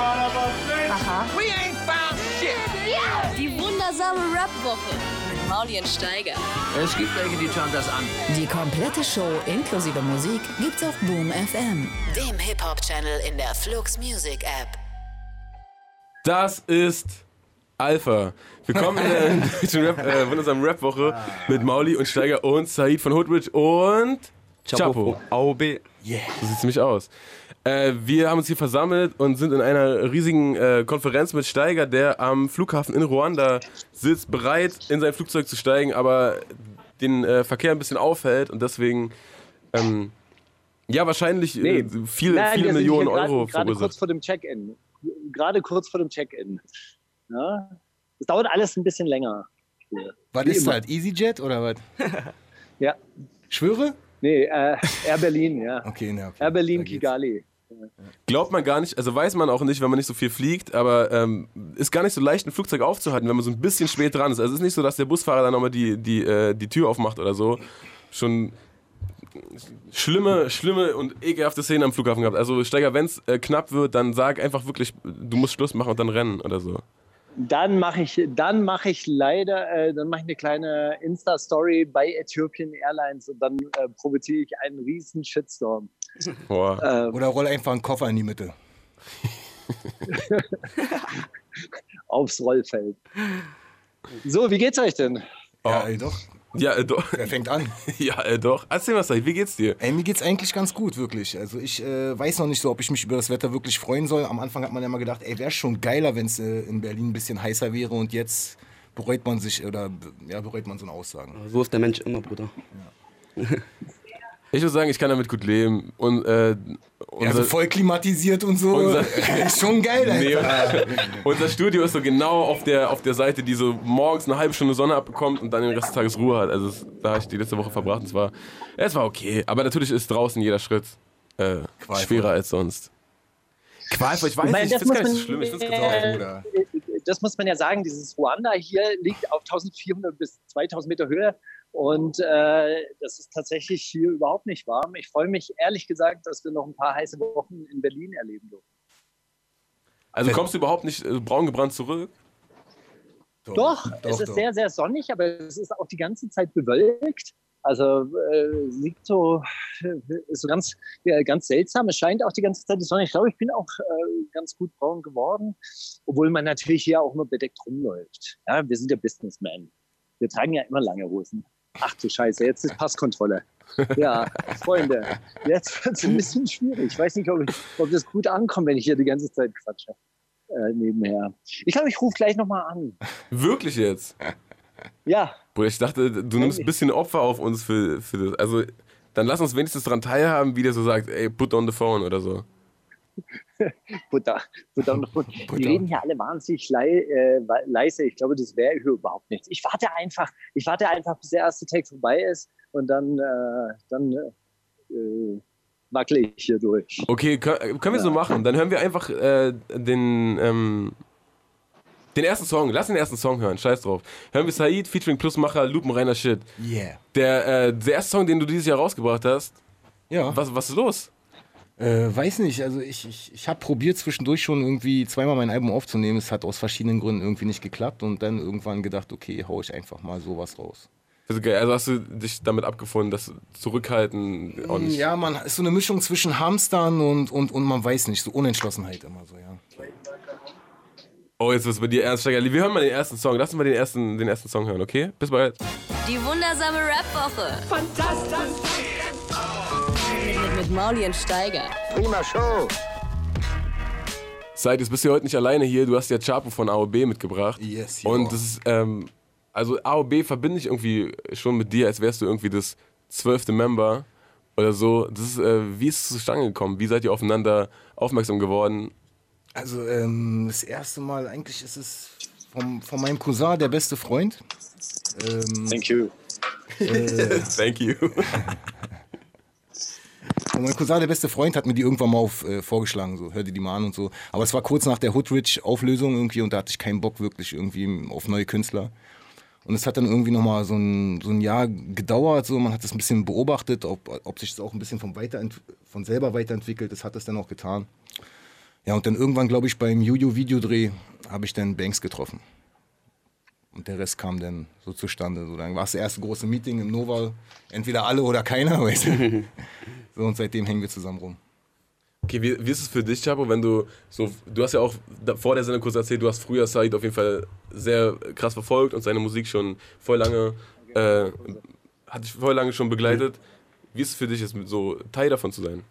Aha. We ain't found shit. Die wundersame Rap-Woche mit Mauli und Steiger. Es gibt welche, die schauen das an. Die komplette Show inklusive Musik gibt's auf Boom FM, dem Hip-Hop-Channel in der Flux Music App. Das ist Alpha. Willkommen in der deutschen Rap, äh, wundersamen Rap-Woche mit Mauli und Steiger und Said von Hoodbridge und Chapo. AOB. So sieht's nämlich aus. Äh, wir haben uns hier versammelt und sind in einer riesigen äh, Konferenz mit Steiger, der am Flughafen in Ruanda sitzt, bereit in sein Flugzeug zu steigen, aber den äh, Verkehr ein bisschen aufhält und deswegen ähm, ja wahrscheinlich äh, Nee. viele, Nein, viele Millionen gerade- Euro Gerade kurz verursacht. vor dem Check-in. Gerade kurz vor dem Check-in. Ja? Es dauert alles ein bisschen länger. hier. Was Wie ist immer. das? EasyJet oder was? Ja. Schwöre? Nee, äh, Air Berlin, ja. Okay, ne, okay. Air Berlin. Kigali. Glaubt man gar nicht, also weiß man auch nicht, wenn man nicht so viel fliegt, aber ähm, ist gar nicht so leicht, ein Flugzeug aufzuhalten, wenn man so ein bisschen spät dran ist. Also es ist nicht so, dass der Busfahrer dann nochmal die, die, äh, die Tür aufmacht oder so. Schon schlimme, schlimme und ekelhafte Szenen am Flughafen gehabt. Also Steiger, wenn es äh, knapp wird, dann sag einfach wirklich, du musst Schluss machen und dann rennen oder so. Dann mache ich, dann mache ich leider, äh, dann mache ich eine kleine Insta-Story bei Ethiopian Airlines und dann äh, provoziere ich einen riesen Shitstorm. Boah. Äh, Oder roll einfach einen Koffer in die Mitte. aufs Rollfeld. So, wie geht's euch denn? Ja, ey, doch. Ja, äh, doch. Er fängt an. Ja, äh, doch. Erzähl mal, Said, wie geht's dir? Ey, mir geht's eigentlich ganz gut, wirklich. Also ich äh, weiß noch nicht so, ob ich mich über das Wetter wirklich freuen soll. Am Anfang hat man ja mal gedacht, ey, wäre schon geiler, wenn es äh, in Berlin ein bisschen heißer wäre und jetzt bereut man sich oder ja, bereut man so eine Aussagen. So ist der Mensch immer, Bruder. Ich würde sagen, ich kann damit gut leben. Und, äh, Ja, unser, so voll klimatisiert und so. Unser- ist schon geil, Nee, Alter. unser Studio ist so genau auf der, auf der Seite, die so morgens eine halbe Stunde Sonne abbekommt und dann den Rest des Tages Ruhe hat. Also es, da habe ich die letzte Woche verbracht und es war, es war okay. Aber natürlich ist draußen jeder Schritt äh, schwerer als sonst. Qualvoll, ich weiß nicht, ich das finde es gar muss nicht so schlimm. Ich ganz man- auch. Bruder. das muss man ja sagen, dieses Ruanda hier liegt auf 1400 bis 2000 Meter Höhe und äh, das ist tatsächlich hier überhaupt nicht warm. Ich freue mich ehrlich gesagt, dass wir noch ein paar heiße Wochen in Berlin erleben dürfen. Also kommst du überhaupt nicht äh, braun gebrannt zurück? Doch, es ist doch. sehr, sehr sonnig, aber es ist auch die ganze Zeit bewölkt. Also äh, liegt so, ist so ganz, ja, ganz seltsam. Es scheint auch die ganze Zeit die Sonne. Ich glaube, ich bin auch äh, ganz gut braun geworden, obwohl man natürlich hier auch nur bedeckt rumläuft. Ja, wir sind ja Businessmen. Wir tragen ja immer lange Hosen. Ach du Scheiße, jetzt ist Passkontrolle. Ja, Freunde, jetzt wird es ein bisschen schwierig. Ich weiß nicht, ob, ich, ob das gut ankommt, wenn ich hier die ganze Zeit quatsche. Äh, nebenher. Ich glaube, ich rufe gleich nochmal an. Wirklich jetzt? Ja, Bruder, ich dachte, du nimmst ein bisschen Opfer auf uns für, für das. Also, dann lass uns wenigstens daran teilhaben, wie der so sagt, ey, put on the phone oder so. Butter. Butter und Butter. Die reden hier alle wahnsinnig lei äh, leise. Ich glaube, das wäre hier überhaupt nichts. Ich warte einfach, ich warte einfach, bis der erste Tag vorbei ist und dann, äh, dann äh, wackele ich hier durch. Okay, können, können wir so machen. Dann hören wir einfach äh, den, ähm, den ersten Song. Lass den ersten Song hören. Scheiß drauf. Hören wir Said featuring Plusmacher, Lupenreiner Shit. Yeah. Der, äh, der erste Song, den du dieses Jahr rausgebracht hast. Ja. Was, was ist los? Äh, weiß nicht, also ich, ich, ich habe probiert zwischendurch schon irgendwie zweimal mein Album aufzunehmen. Es hat aus verschiedenen Gründen irgendwie nicht geklappt und dann irgendwann gedacht, okay, hau ich einfach mal sowas raus. Also, geil. also hast du dich damit abgefunden, dass Zurückhalten auch nicht. Ja, man ist so eine Mischung zwischen Hamstern und, und, und man weiß nicht, so Unentschlossenheit immer so, ja. Oh, jetzt ist bei dir ernst, Steiger. Wir hören mal den ersten Song. Lass uns mal den ersten, den ersten Song hören, okay? Bis bald. Die wundersame Rap-Woche. Fantastisch. Mit, Mauli und Steiger. Prima Show. Seid, jetzt bist du heute nicht alleine hier. Du hast ja Chapo von AOB mitgebracht. Yes, yo. Und das ist, ähm, also AOB verbinde ich irgendwie schon mit dir, als wärst du irgendwie das zwölfte Member oder so. Das ist, äh, wie ist es zustande gekommen? Wie seid ihr aufeinander aufmerksam geworden? Also ähm, das erste Mal, eigentlich ist es vom, von meinem Cousin, der beste Freund. Ähm, Thank you. Thank you. Und mein Cousin, der beste Freund, hat mir die irgendwann mal auf, äh, vorgeschlagen, so, hör dir die mal an und so. Aber es war kurz nach der Hoodrich-Auflösung irgendwie und da hatte ich keinen Bock wirklich irgendwie auf neue Künstler. Und es hat dann irgendwie nochmal so ein, so ein Jahr gedauert, so, man hat das ein bisschen beobachtet, ob, ob sich das auch ein bisschen vom, Weiterent von selber weiterentwickelt, das hat es dann auch getan. Ja, und dann irgendwann, glaube ich, beim Juju-Videodreh habe ich dann Banks getroffen. Und der Rest kam dann so zustande. So, dann war es das erste große Meeting im Nova. Entweder alle oder keiner, weißt du? Und seitdem hängen wir zusammen rum. Okay, wie, wie ist es für dich, Chapo, wenn du so, du hast ja auch vor der Sendung kurz erzählt, du hast früher Said auf jeden Fall sehr krass verfolgt und seine Musik schon voll lange, äh, hat dich voll lange schon begleitet. Wie ist es für dich, jetzt so Teil davon zu sein?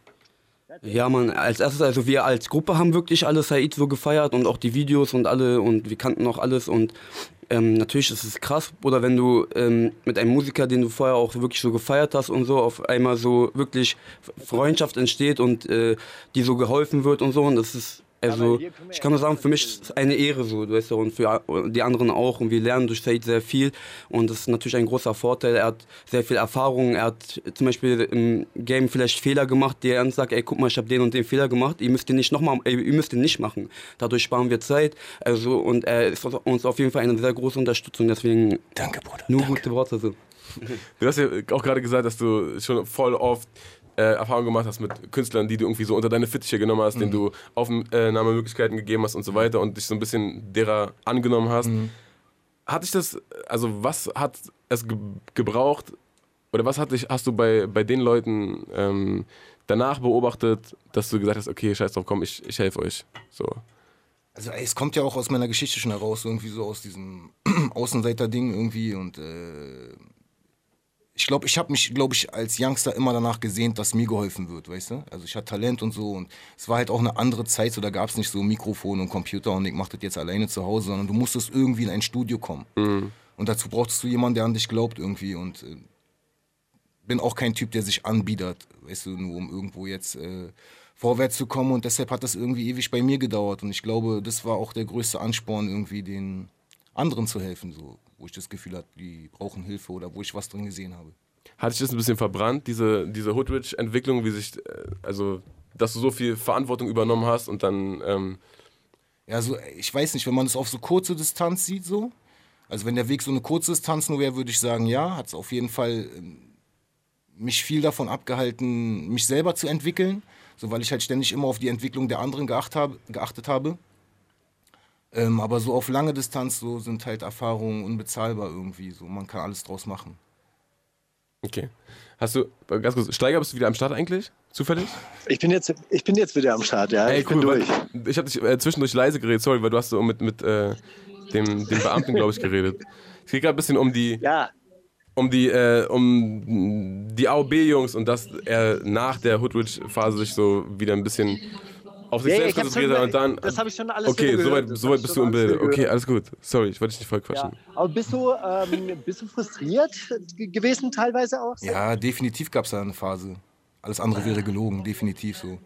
Ja, man, als erstes, also wir als Gruppe haben wirklich alle Said so gefeiert und auch die Videos und alle und wir kannten auch alles und ähm, natürlich ist es krass, oder wenn du ähm, mit einem Musiker, den du vorher auch wirklich so gefeiert hast und so, auf einmal so wirklich Freundschaft entsteht und äh, die so geholfen wird und so. Und das ist also ich kann nur sagen, für mich ist es eine Ehre so, du weißt und für die anderen auch. Und wir lernen durch Said sehr viel. Und das ist natürlich ein großer Vorteil. Er hat sehr viel Erfahrung. Er hat zum Beispiel im Game vielleicht Fehler gemacht, die er uns sagt, ey, guck mal, ich habe den und den Fehler gemacht. Ihr müsst den nicht nochmal, ihr müsst den nicht machen. Dadurch sparen wir Zeit. Also und er ist uns auf jeden Fall eine sehr große Unterstützung. Deswegen Danke, Bruder. nur danke. gute Worte so. Du hast ja auch gerade gesagt, dass du schon voll oft äh, Erfahrung gemacht hast mit Künstlern, die du irgendwie so unter deine Fittiche genommen hast, denen du Aufnahmemöglichkeiten gegeben hast und so weiter und dich so ein bisschen derer angenommen hast. Hat dich das, also was hat es ge gebraucht oder was hat dich, hast du bei, bei den Leuten ähm, danach beobachtet, dass du gesagt hast, okay, scheiß drauf, komm, ich, ich helfe euch. So. Also ey, es kommt ja auch aus meiner Geschichte schon heraus, irgendwie so aus diesem Außenseiter-Ding irgendwie und äh, ich glaube, ich habe mich, glaube ich, als Youngster immer danach gesehnt, dass mir geholfen wird, weißt du? Also ich hatte Talent und so und es war halt auch eine andere Zeit, so da gab es nicht so Mikrofon und Computer und ich mach das jetzt alleine zu Hause, sondern du musstest irgendwie in ein Studio kommen. Und dazu brauchtest du jemanden, der an dich glaubt irgendwie und äh, bin auch kein Typ, der sich anbietet, weißt du, nur um irgendwo jetzt äh, vorwärts zu kommen und deshalb hat das irgendwie ewig bei mir gedauert und ich glaube, das war auch der größte Ansporn, irgendwie den anderen zu helfen, so, wo ich das Gefühl hatte, die brauchen Hilfe oder wo ich was drin gesehen habe. Hat dich das ein bisschen verbrannt, diese, diese Hoodrich-Entwicklung, wie sich, äh, also, dass du so viel Verantwortung übernommen hast und dann, ähm, Ja, so, ich weiß nicht, wenn man das auf so kurze Distanz sieht, so, also wenn der Weg so eine kurze Distanz nur wäre, würde ich sagen, ja, hat es auf jeden Fall ähm, mich viel davon abgehalten, mich selber zu entwickeln, so weil ich halt ständig immer auf die Entwicklung der anderen geacht habe, geachtet habe. Ähm, aber so auf lange Distanz so sind halt Erfahrungen unbezahlbar irgendwie. So, man kann alles draus machen. okay. Hast du, ganz kurz, Steiger, bist du wieder am Start eigentlich? Zufällig? Ich bin jetzt, ich bin jetzt wieder am Start, ja. Ey, ich bin cool, durch. weil ich habe dich äh, zwischendurch leise geredet, sorry, weil du hast so mit, mit äh, dem, dem Beamten, glaube ich, geredet. Es geht gerade ein bisschen um die, Ja, um die, äh, um die AOB-Jungs und dass er nach der Hoodrich-Phase sich so wieder ein bisschen auf sich Ja, selbst konzentriert hat und dann. das hab ich schon alles Okay, soweit so bist du im Bilde. wieder Okay, alles gut. Sorry, ich wollte dich nicht voll ja. quatschen. Aber bist du, ähm, bist du frustriert ge- gewesen teilweise auch? Ja, definitiv gab es da eine Phase. Alles andere wäre gelogen, definitiv so.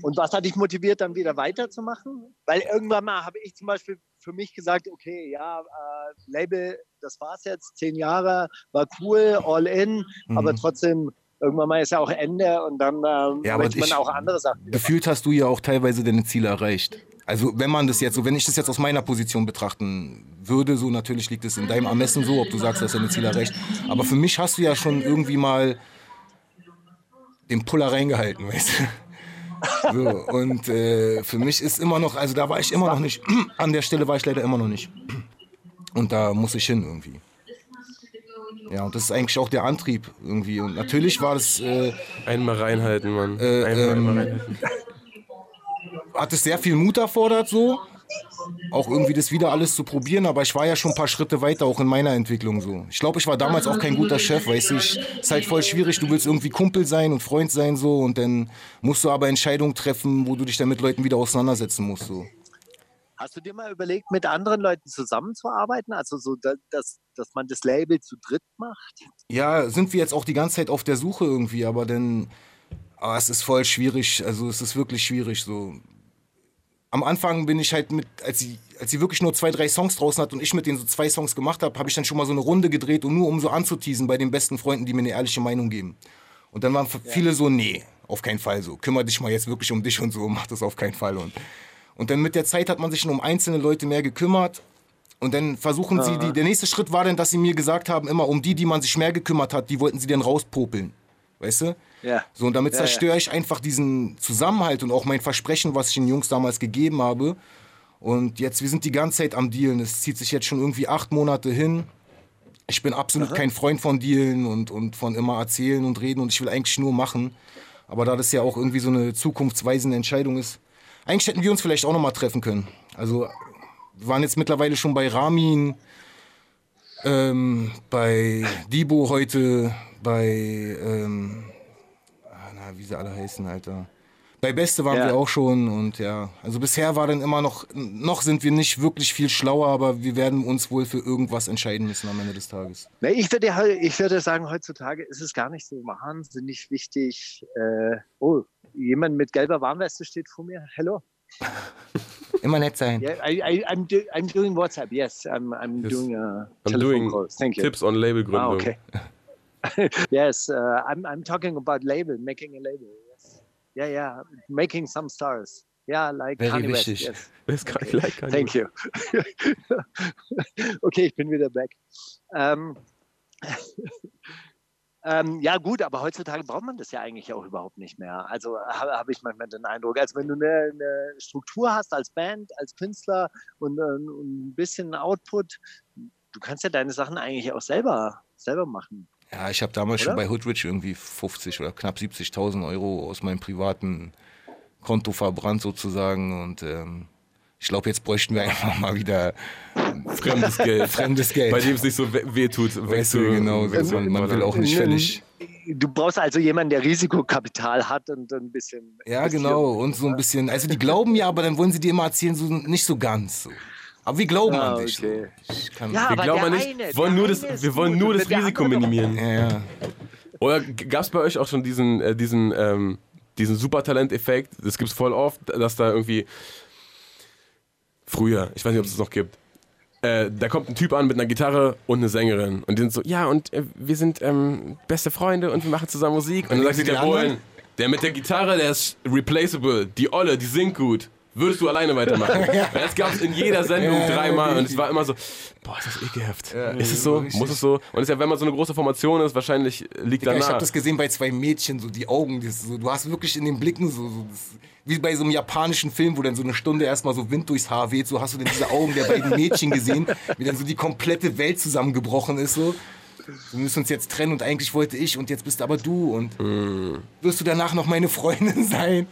Und was hat dich motiviert, dann wieder weiterzumachen? Weil irgendwann mal habe ich zum Beispiel für mich gesagt, okay, ja, äh, Label, das war's jetzt, zehn Jahre, war cool, all in, aber trotzdem, irgendwann mal ist ja auch Ende und dann ähm, Ja, möchte man ich- auch andere Sachen. Gefühlt hast du ja auch teilweise deine Ziele erreicht. Also wenn man das jetzt so, wenn ich das jetzt aus meiner Position betrachten würde, so natürlich liegt es in deinem Ermessen so, ob du sagst, du hast deine Ziele erreicht. Aber für mich hast du ja schon irgendwie mal den Puller reingehalten, weißt du. So, und äh, für mich ist immer noch, also da war ich immer noch nicht, an der Stelle war ich leider immer noch nicht. Und da muss ich hin irgendwie. Ja, und das ist eigentlich auch der Antrieb irgendwie. Und natürlich war das, äh, Einmal reinhalten, Mann. Äh, einmal, ähm, einmal reinhalten. hat es sehr viel Mut erfordert, so. Auch irgendwie das wieder alles zu probieren, aber ich war ja schon ein paar Schritte weiter, auch in meiner Entwicklung so. Ich glaube, ich war damals auch kein guter Chef, weißt du. Ich, ist halt voll schwierig, du willst irgendwie Kumpel sein und Freund sein, so. Und dann musst du aber Entscheidungen treffen, wo du dich dann mit Leuten wieder auseinandersetzen musst, so. Hast du dir mal überlegt, mit anderen Leuten zusammenzuarbeiten? Also so, da- dass, dass man das Label zu dritt macht? Ja, sind wir jetzt auch die ganze Zeit auf der Suche irgendwie, aber dann, ah, es ist voll schwierig, also es ist wirklich schwierig so. Am Anfang bin ich halt mit, als sie, als sie wirklich nur zwei, drei Songs draußen hat und ich mit denen so zwei Songs gemacht habe, habe ich dann schon mal so eine Runde gedreht und nur um so anzuteasen bei den besten Freunden, die mir eine ehrliche Meinung geben. Und dann waren viele so, nee, auf keinen Fall so. Kümmer dich mal jetzt wirklich um dich und so, mach das auf keinen Fall. Und, und dann mit der Zeit hat man sich schon um einzelne Leute mehr gekümmert. Und dann versuchen sie, die, der nächste Schritt war dann, dass sie mir gesagt haben, immer um die, die man sich mehr gekümmert hat, die wollten sie dann rauspopeln. Weißt du? Ja. So, und damit Ja, ja. zerstöre ich einfach diesen Zusammenhalt und auch mein Versprechen, was ich den Jungs damals gegeben habe. Und jetzt, wir sind die ganze Zeit am Dealen. Es zieht sich jetzt schon irgendwie acht Monate hin. Ich bin absolut kein Freund von Dealen und, und von immer erzählen und reden und ich will eigentlich nur machen. Aber da das ja auch irgendwie so eine zukunftsweisende Entscheidung ist, eigentlich hätten wir uns vielleicht auch nochmal treffen können. Also, waren jetzt mittlerweile schon bei Ramin, ähm, bei Dibo heute, bei, ähm, ah, na, wie sie alle heißen, Alter. Bei Beste waren Ja. wir auch schon und ja, also bisher war dann immer noch, noch sind wir nicht wirklich viel schlauer, aber wir werden uns wohl für irgendwas entscheiden müssen am Ende des Tages. Nee, Ich würde, ich würde sagen, heutzutage ist es gar nicht so wahnsinnig wichtig. Äh, oh, jemand mit gelber Warnweste steht vor mir. Hello. Immer nett sein. Yeah, I, I, I'm, do, I'm doing WhatsApp. Yes, I'm, I'm Yes. doing uh, I'm telephone doing calls. Thank you. Tipps on Labelgründung. Ah, okay. yes, uh, I'm, I'm talking about label, making a label. Yes. Yeah, yeah, making some stars. Yeah, like Very Kanye West. wichtig. Yes. Nicht gleich? Kanye Thank you. okay, ich bin wieder back. Ähm, ähm, ja gut, aber heutzutage braucht man das ja eigentlich auch überhaupt nicht mehr. Also habe hab ich manchmal den Eindruck, als wenn du eine, eine Struktur hast als Band, als Künstler und, äh, und ein bisschen Output, du kannst ja deine Sachen eigentlich auch selber, selber machen. Ja, ich habe damals schon Oder? bei Hoodrich irgendwie 50 oder knapp 70.000 Euro aus meinem privaten Konto verbrannt sozusagen und ähm, ich glaube, jetzt bräuchten wir einfach mal wieder Fremdes Geld. fremdes Geld. Bei dem es nicht so we weh tut. Weißt du, genau, man, man will auch nicht völlig. Du brauchst also jemanden, der Risikokapital hat und ein bisschen. Ja, genau, und so ein bisschen. Also, die glauben ja, aber dann wollen sie dir immer erzählen, so nicht so ganz. So. Aber wir glauben Ah, an dich. okay. Kann, Ja, Wir aber glauben der ja nicht, eine, wollen nur das, wir wollen nur das Risiko minimieren. ja, ja. Oder gab es bei euch auch schon diesen, äh, diesen, ähm, diesen Supertalent-Effekt? Das gibt es voll oft, dass da irgendwie früher, ich weiß nicht, ob es das noch gibt, äh, da kommt ein Typ an mit einer Gitarre und eine Sängerin und die sind so, ja und äh, wir sind ähm, beste Freunde und wir machen zusammen Musik und dann sagt die der? Bohlen, der mit der Gitarre, der ist replaceable, die Olle, die singt gut. Würdest du alleine weitermachen? Das gab es in jeder Sendung dreimal und es war immer so, boah, ist das ekelhaft. Ist es so? Muss es so? Und es ist ja, wenn man so eine große Formation ist, wahrscheinlich liegt Digga, ich habe das gesehen bei zwei Mädchen, so die Augen, das, so, du hast wirklich in den Blicken so, so das, wie bei so einem japanischen Film, wo dann so eine Stunde erstmal so Wind durchs Haar weht, so hast du dann diese Augen der beiden Mädchen gesehen, wie dann so die komplette Welt zusammengebrochen ist so. Wir müssen uns jetzt trennen und eigentlich wollte ich und jetzt bist aber du und wirst du danach noch meine Freundin sein?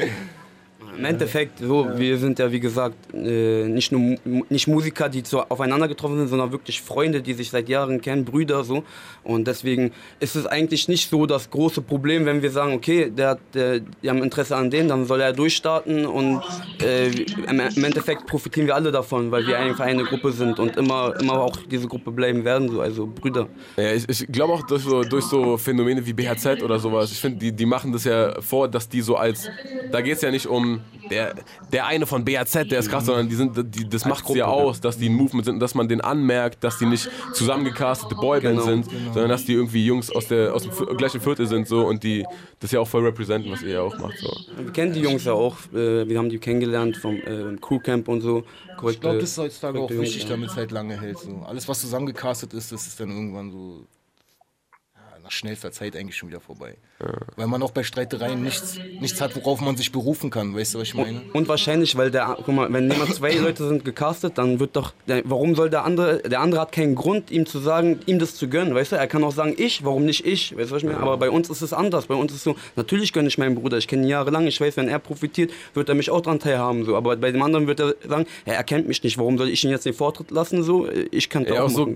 Im Endeffekt, so, wir sind ja wie gesagt äh, nicht nur nicht Musiker, die so aufeinander getroffen sind, sondern wirklich Freunde, die sich seit Jahren kennen, Brüder so. Und deswegen ist es eigentlich nicht so das große Problem, wenn wir sagen, okay, der, hat, der, die haben Interesse an denen, dann soll er durchstarten und äh, im, im Endeffekt profitieren wir alle davon, weil wir einfach eine Gruppe sind und immer, immer auch diese Gruppe bleiben werden, so, also Brüder. Ja, ich, ich glaube auch durch so, durch so Phänomene wie BHZ oder sowas. Ich finde, die, die machen das ja vor, dass die so als. Da geht es ja nicht um der, der eine von BHZ, der ist krass, sondern die sind, die, das macht es ja aus, dass die ein Movement sind und dass man den anmerkt, dass die nicht zusammengecastete Boyband Genau, sind, sondern dass die irgendwie Jungs aus, der, aus dem gleichen Viertel sind so und die das ja auch voll representen, was ihr ja auch macht. So. Wir kennen die Jungs ja auch, äh, wir haben die kennengelernt vom äh, Crewcamp und so. Ich glaube, das ist heutzutage auch korrekte wichtig, damit es halt lange hält. So. Alles, was zusammengecastet ist, das ist dann irgendwann so nach schnellster Zeit eigentlich schon wieder vorbei. Weil man auch bei Streitereien nichts, nichts hat, worauf man sich berufen kann. Weißt du, was ich meine? Und wahrscheinlich, weil der, guck mal, wenn jemand zwei Leute sind gecastet, dann wird doch, der, warum soll der andere, der andere hat keinen Grund, ihm zu sagen, ihm das zu gönnen, weißt du? Er kann auch sagen, ich, warum nicht ich, weißt du, was ich meine? Aber bei uns ist es anders, bei uns ist es so, natürlich gönne ich meinen Bruder, ich kenne ihn jahrelang, ich weiß, wenn er profitiert, wird er mich auch dran teilhaben, so. Aber bei dem anderen wird er sagen, ja, er kennt mich nicht, warum soll ich ihn jetzt den Vortritt lassen, so? Ich kann Ja, auch auch so,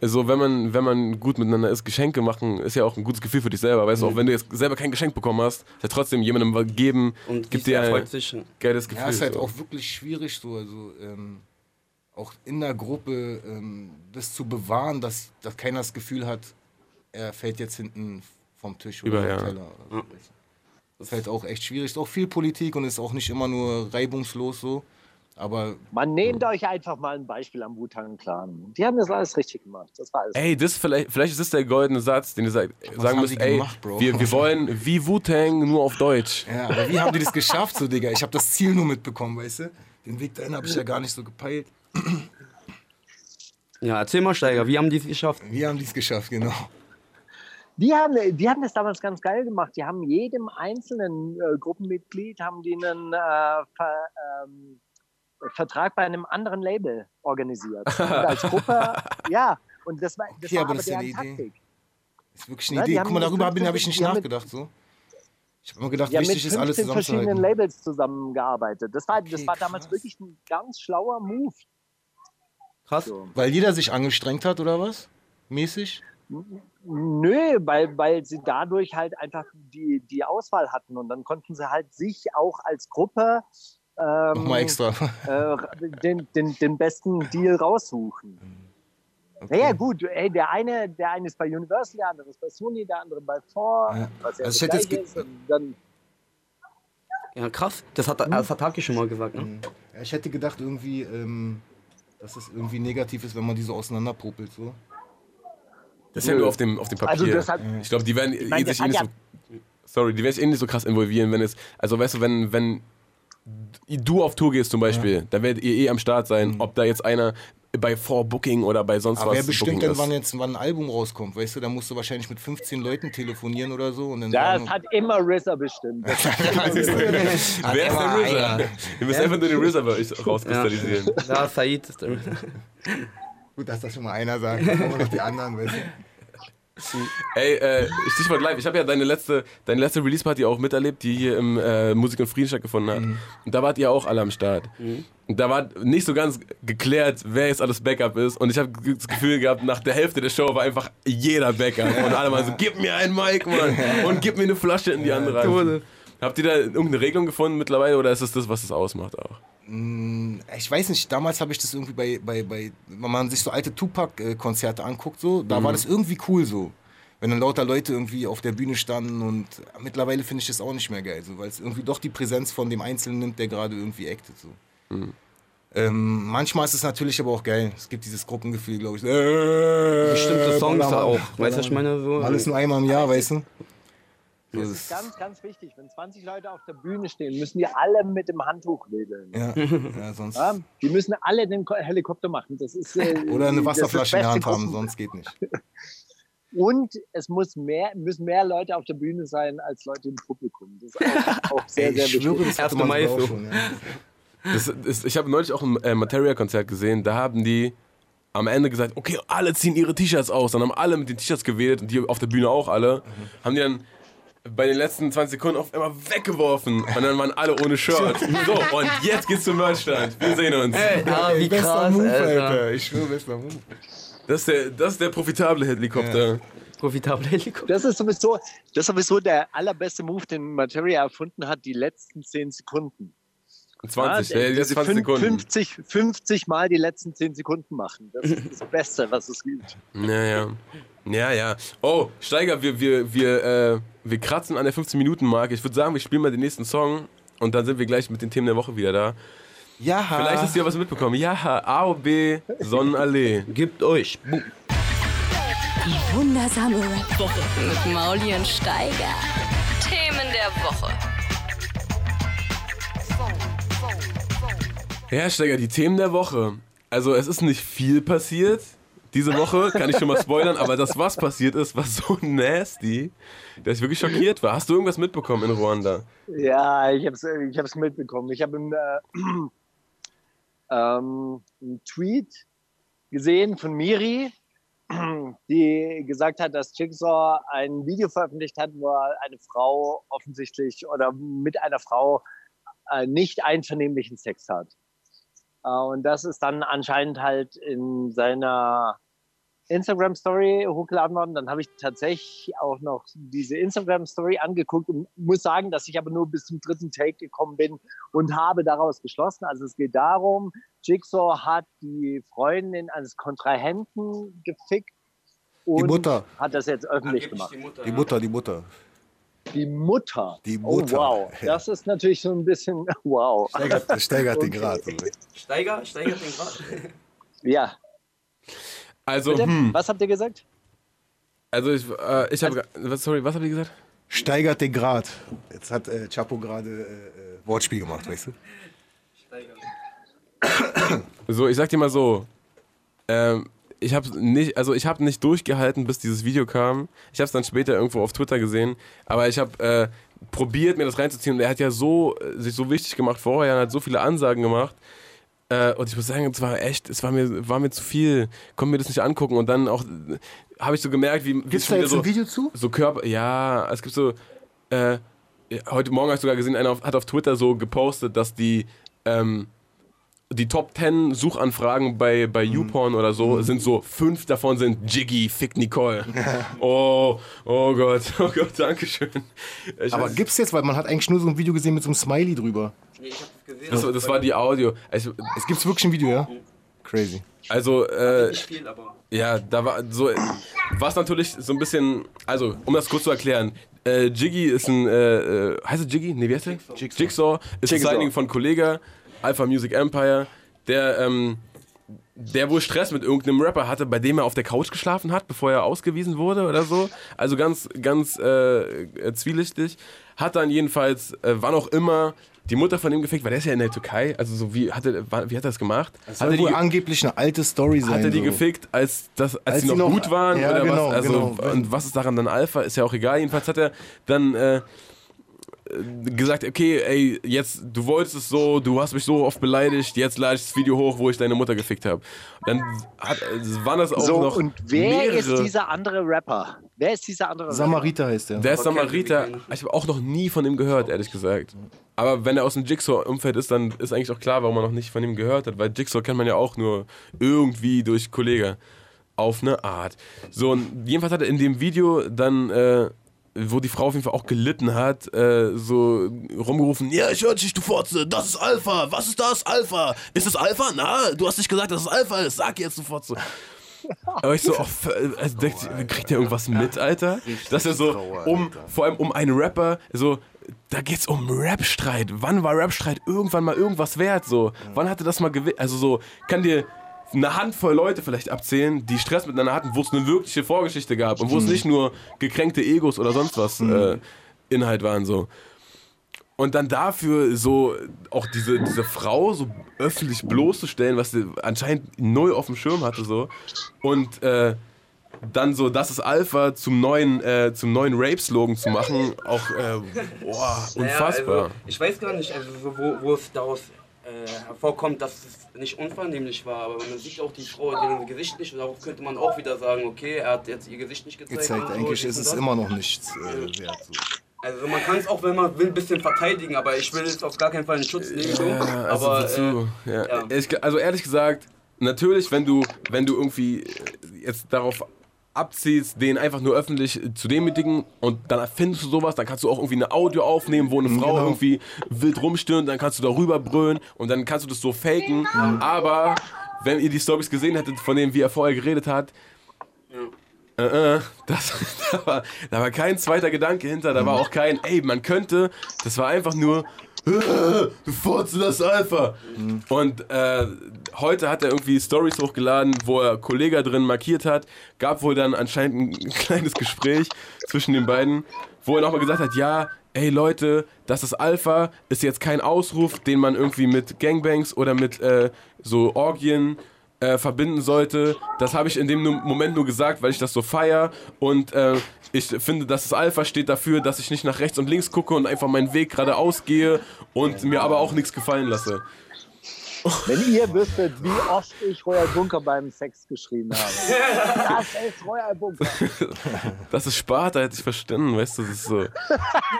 so wenn man wenn man gut miteinander ist, Geschenke machen, ist ja auch ein gutes Gefühl für dich selber. Weißt du, auch wenn du jetzt selber kein Geschenk bekommen hast, ist ja trotzdem jemandem was geben, Und gibt dir ein geiles Gefühl. Ja, ist halt so. auch wirklich schwierig so. Also, ähm, auch in der Gruppe ähm, das zu bewahren, dass, dass keiner das Gefühl hat, er fällt jetzt hinten vom Tisch oder Über, vom ja. Teller. Oder so. Das ist halt auch echt schwierig. Ist auch viel Politik und ist auch nicht immer nur reibungslos so. Aber Man nehmt euch einfach mal ein Beispiel am Wu-Tang Clan. Die haben das alles richtig gemacht. Das war alles. Ey, das vielleicht, vielleicht ist das der goldene Satz, den ihr sagt, sagen müsst, ey, gemacht, Bro? wir, wir wollen wie Wu-Tang nur auf Deutsch. Ja, aber wie haben die das geschafft, so, Digga? Ich habe das Ziel nur mitbekommen, weißt du? Den Weg dahin habe ich ja gar nicht so gepeilt. Ja, erzähl mal, Steiger, wie haben die es geschafft? Wie haben die es geschafft, genau? Die haben, die haben das damals ganz geil gemacht. Die haben jedem einzelnen äh, Gruppenmitglied haben die einen äh, Ver, ähm, Vertrag bei einem anderen Label organisiert. Und als Gruppe, ja. Und das war, das Okay, war aber das ist ja eine Idee. Taktik. Ist wirklich eine Ja, die Idee. Guck mal, mit darüber habe 15 hab ich nicht mit- nachgedacht. So. Ich habe immer gedacht, mit wichtig ist, alles 15 verschiedenen zusammenzuhalten. Labels zusammengearbeitet. Das war, das Okay, war damals krass. wirklich ein ganz schlauer Move. Krass. So. Weil jeder sich angestrengt hat, oder was? Mäßig? Nö, weil, weil sie dadurch halt einfach die, die Auswahl hatten und dann konnten sie halt sich auch als Gruppe ähm, Nochmal extra. äh, den, den, den besten Deal raussuchen. Okay. Naja, gut, ey, der eine, der eine ist bei Universal, der andere ist bei Sony, der andere bei Four, Ja. was ja Also das ich ist. Dann, Ja, krass. Das hat, das hat Taki schon mal gesagt, ne? Ja, ich hätte gedacht, irgendwie, ähm, dass es irgendwie negativ ist, wenn man die so auseinanderpopelt. So. Das ist ja nur auf dem, auf dem Papier. also hat, ich glaube, die werden meine, eh sich eh nicht so. Sorry, die werden sich eh nicht so krass involvieren, wenn es. Also weißt du, wenn, wenn du auf Tour gehst zum Beispiel, dann werdet ihr eh am Start sein, ob da jetzt einer bei Vorbooking oder bei sonst Aber was wer bestimmt Booking denn, ist. wann jetzt wann ein Album rauskommt? Weißt du, da musst du wahrscheinlich mit 15 Leuten telefonieren oder so. Und dann das sagen, hat immer RZA bestimmt. Das Das ist- Wer ist der RZA? Ihr müsst einfach nur den RZA bei euch rauskristallisieren. Ja, Said ist der. Gut, dass das schon mal einer sagt, dann kommen noch die anderen. Weißt du? Ey, äh, Stichwort live. Ich habe ja deine letzte, deine letzte Release-Party auch miterlebt, die hier im äh, Musik und Frieden stattgefunden hat. Mhm. Und da wart ihr auch alle am Start. Und da war nicht so ganz geklärt, wer jetzt alles Backup ist. Und ich habe das Gefühl gehabt, nach der Hälfte der Show war einfach jeder Backup. Und alle waren so, gib mir ein Mic, Mann. Und gib mir eine Flasche in die andere. Hand. Habt ihr da irgendeine Regelung gefunden mittlerweile oder ist es das, was es ausmacht auch? Ich weiß nicht, damals habe ich das irgendwie bei, bei, bei, wenn man sich so alte Tupac-Konzerte anguckt, so, da war das irgendwie cool so. Wenn dann lauter Leute irgendwie auf der Bühne standen und mittlerweile finde ich das auch nicht mehr geil, so, weil es irgendwie doch die Präsenz von dem Einzelnen nimmt, der gerade irgendwie actet. So. Ähm, manchmal ist es natürlich aber auch geil. Es gibt dieses Gruppengefühl, glaube ich. Äh, Bestimmte Songs Ballermann, auch. Weißt du, ich meine? So, Alles nur einmal im Jahr, weißt du? Das ist ganz, ganz wichtig. Wenn 20 Leute auf der Bühne stehen, müssen die alle mit dem Handtuch wedeln. ja, ja, sonst. Ja, die müssen alle den Ko- Helikopter machen. Das ist, äh, Oder eine Wasserflasche in der Hand haben, sonst geht nicht. Und es muss mehr, müssen mehr Leute auf der Bühne sein als Leute im Publikum. Das ist auch, auch sehr, Ey, sehr ich schwöre, wichtig. das hatte 1. man Mai sogar so. auch schon. Ja. Das ist, ich habe neulich auch ein äh, Materia-Konzert gesehen, da haben die am Ende gesagt, okay, alle ziehen ihre T-Shirts aus. Dann haben alle mit den T-Shirts gewählt und die auf der Bühne auch alle. Haben die dann bei den letzten 20 Sekunden auf einmal weggeworfen und dann waren alle ohne Shirt. So, und jetzt geht's zum Merchstand. Wir sehen uns. Ah, wie Bester krass, Move, Alter. Alter. Ich schwöre, bester Move. Das ist der, das ist der profitable Helikopter. Profitable Helikopter. Das ist sowieso, das ist sowieso der allerbeste Move, den Materia erfunden hat, die letzten 10 Sekunden. 20, Ja, ja, die letzten 20 fün- Sekunden. 50, 50 Mal die letzten 10 Sekunden machen. Das ist das Beste, was es gibt. Ja, ja. Ja, ja. Oh, Steiger, wir, wir, wir, äh, wir kratzen an der 15-Minuten-Marke. Ich würde sagen, wir spielen mal den nächsten Song und dann sind wir gleich mit den Themen der Woche wieder da. Ja, Vielleicht hast du ja was mitbekommen. Ja, A, O, B, Sonnenallee. Gibt euch. Boom. Die wundersame Rap-Woche mit Mauli und Steiger. Themen der Woche. Ja, Steiger, die Themen der Woche. Also, es ist nicht viel passiert. Diese Woche kann ich schon mal spoilern, aber das, was passiert ist, war so nasty, dass ich wirklich schockiert war. Hast du irgendwas mitbekommen in Ruanda? Ja, ich habe es ich mitbekommen. Ich habe einen, äh, ähm, einen Tweet gesehen von Miri, die gesagt hat, dass Jigsaw ein Video veröffentlicht hat, wo eine Frau offensichtlich oder mit einer Frau äh, nicht einvernehmlichen Sex hat. Äh, und das ist dann anscheinend halt in seiner Instagram-Story hochgeladen worden. Dann habe ich tatsächlich auch noch diese Instagram-Story angeguckt und muss sagen, dass ich aber nur bis zum dritten Take gekommen bin und habe daraus geschlossen. Also es geht darum, Jigsaw hat die Freundin eines Kontrahenten gefickt und Mutter. hat das jetzt öffentlich gemacht. Die Mutter, die Mutter. Die Mutter. Die Mutter. Oh wow, das ist natürlich so ein bisschen wow. Steigert, steigert den Grad. Steiger, steigert den Grad. Ja, Also, hm, Was habt ihr gesagt? also ich, äh, ich habe, was, sorry, was habt ihr gesagt? Steigert den Grad. Jetzt hat äh, Chapo gerade äh, äh, Wortspiel gemacht, weißt du? So, ich sag dir mal so, ähm, ich habe nicht, also ich habe nicht durchgehalten, bis dieses Video kam. Ich habe es dann später irgendwo auf Twitter gesehen, aber ich habe äh, probiert, mir das reinzuziehen. Und er hat ja so äh, sich so wichtig gemacht vorher, und hat so viele Ansagen gemacht. Äh, und ich muss sagen, es war echt, es war mir, war mir zu viel. Konnte mir das nicht angucken. Und dann auch äh, habe ich so gemerkt, wie. Gibt's wie da jetzt so, ein Video zu? So Körper, ja, es gibt so. Äh, heute Morgen habe ich sogar gesehen, einer auf, hat auf Twitter so gepostet, dass die. Ähm, die Top 10 Suchanfragen bei, bei Mhm. YouPorn oder so sind so, fünf davon sind Jiggy, Fick Nicole. oh, oh Gott, oh Gott, danke schön. Ich Aber weiß- gibt's jetzt, weil man hat eigentlich nur so ein Video gesehen mit so einem Smiley drüber. Das, das war die Audio. Ich, Es gibt's wirklich ein Video, ja? Crazy. also, äh, Nicht viel, aber. ja, da war so, was natürlich so ein bisschen, also, um das kurz zu erklären, äh, Jiggy ist ein, äh, äh, heißt er Jiggy? Nee, wie heißt der? Jigsaw. Jigsaw ist ein Jigsaw. Signing von Kollega, Alpha Music Empire, der, ähm, der wohl Stress mit irgendeinem Rapper hatte, bei dem er auf der Couch geschlafen hat, bevor er ausgewiesen wurde oder so. Also ganz, ganz äh, äh, zwielichtig. Hat dann jedenfalls, äh, wann auch immer, die Mutter von ihm gefickt, weil der ist ja in der Türkei. Also so wie hat er, wie hat er das gemacht? Das hat soll er die, wohl angeblich eine alte Story sein. hat er die so. gefickt, als, das, als, Als sie noch, noch- gut waren? ja, oder genau, was? Also, genau. Und was ist daran dann Alpha? Ist ja auch egal. Jedenfalls hat er dann äh, gesagt, okay, ey, jetzt, du wolltest es so, du hast mich so oft beleidigt, jetzt lade ich das Video hoch, wo ich deine Mutter gefickt habe. Dann hat, äh, waren das auch So, noch und wer mehrere. ist dieser andere Rapper? Wer ist dieser andere Rapper? Samariter heißt der. Der ist Aber Samariter. Ich habe auch noch nie von ihm gehört, ehrlich gesagt. Aber wenn er aus dem Jigsaw-Umfeld ist, dann ist eigentlich auch klar, warum man noch nicht von ihm gehört hat. Weil Jigsaw kennt man ja auch nur irgendwie durch Kollege. Auf eine Art. So, und jedenfalls hat er in dem Video dann, äh, wo die Frau auf jeden Fall auch gelitten hat, äh, so rumgerufen: Ja, ich höre dich, du Fotze, das ist Alpha. Was ist das? Alpha. Ist es Alpha? Na, du hast nicht gesagt, dass es Alpha ist. Sag jetzt, du Fotze. Aber ich so, oh, also denkt, kriegt der irgendwas mit, Alter? Dass er so, um, vor allem um einen Rapper, so, da geht's um Rap-Streit. Wann war Rap-Streit irgendwann mal irgendwas wert? So, wann hatte das mal gewinnt? Also so, kann dir eine Handvoll Leute vielleicht abzählen, die Stress miteinander hatten, wo es eine wirkliche Vorgeschichte gab und wo es nicht nur gekränkte Egos oder sonst was äh, Inhalt waren, so. Und dann dafür so auch diese, diese Frau so öffentlich bloßzustellen, was sie anscheinend null auf dem Schirm hatte so. Und äh, dann so, das ist Alpha zum neuen, äh, zum neuen Rape-Slogan zu machen, auch äh, boah, unfassbar. Naja, also, ich weiß gar nicht, also, so, wo, wo es daraus äh, hervorkommt, dass es nicht unvernehmlich war. Aber man sieht auch die Frau, deren Gesicht nicht. Und darauf könnte man auch wieder sagen, okay, er hat jetzt ihr Gesicht nicht gezeigt. gezeigt. so, Eigentlich ist es das. immer noch nichts äh, wert. So. Also man kann es auch, wenn man will, ein bisschen verteidigen, aber ich will jetzt auf gar keinen Fall in Schutz nehmen. so. Ja, also aber wozu? äh, ja. ja. Ich, also ehrlich gesagt, natürlich, wenn du, wenn du irgendwie jetzt darauf abziehst, den einfach nur öffentlich zu demütigen und dann findest du sowas, dann kannst du auch irgendwie eine Audio aufnehmen, wo eine Frau Genau. irgendwie wild rumstöhnt, dann kannst du darüber brüllen und dann kannst du das so faken. Aber wenn ihr die Stories gesehen hättet, von denen wie er vorher geredet hat, äh, äh, das, da, war, da war kein zweiter Gedanke hinter, da war auch kein, ey, man könnte, das war einfach nur, du Fotze, das Alpha. Und äh, heute hat er irgendwie Stories hochgeladen, wo er Kollege drin markiert hat, gab wohl dann anscheinend ein kleines Gespräch zwischen den beiden, wo er nochmal gesagt hat, ja, ey Leute, das ist Alpha, ist jetzt kein Ausruf, den man irgendwie mit Gangbangs oder mit äh, so Orgien äh, verbinden sollte. Das habe ich in dem Moment nur gesagt, weil ich das so feier und äh, ich finde, dass das Alpha steht dafür, dass ich nicht nach rechts und links gucke und einfach meinen Weg geradeaus gehe und mir aber auch nichts gefallen lasse. Wenn ihr wüsstet, wie oft ich Royal Bunker beim Sex geschrieben habe. Das ist Royal Bunker. Das ist Sparta, hätte ich verstanden, weißt du, das ist so.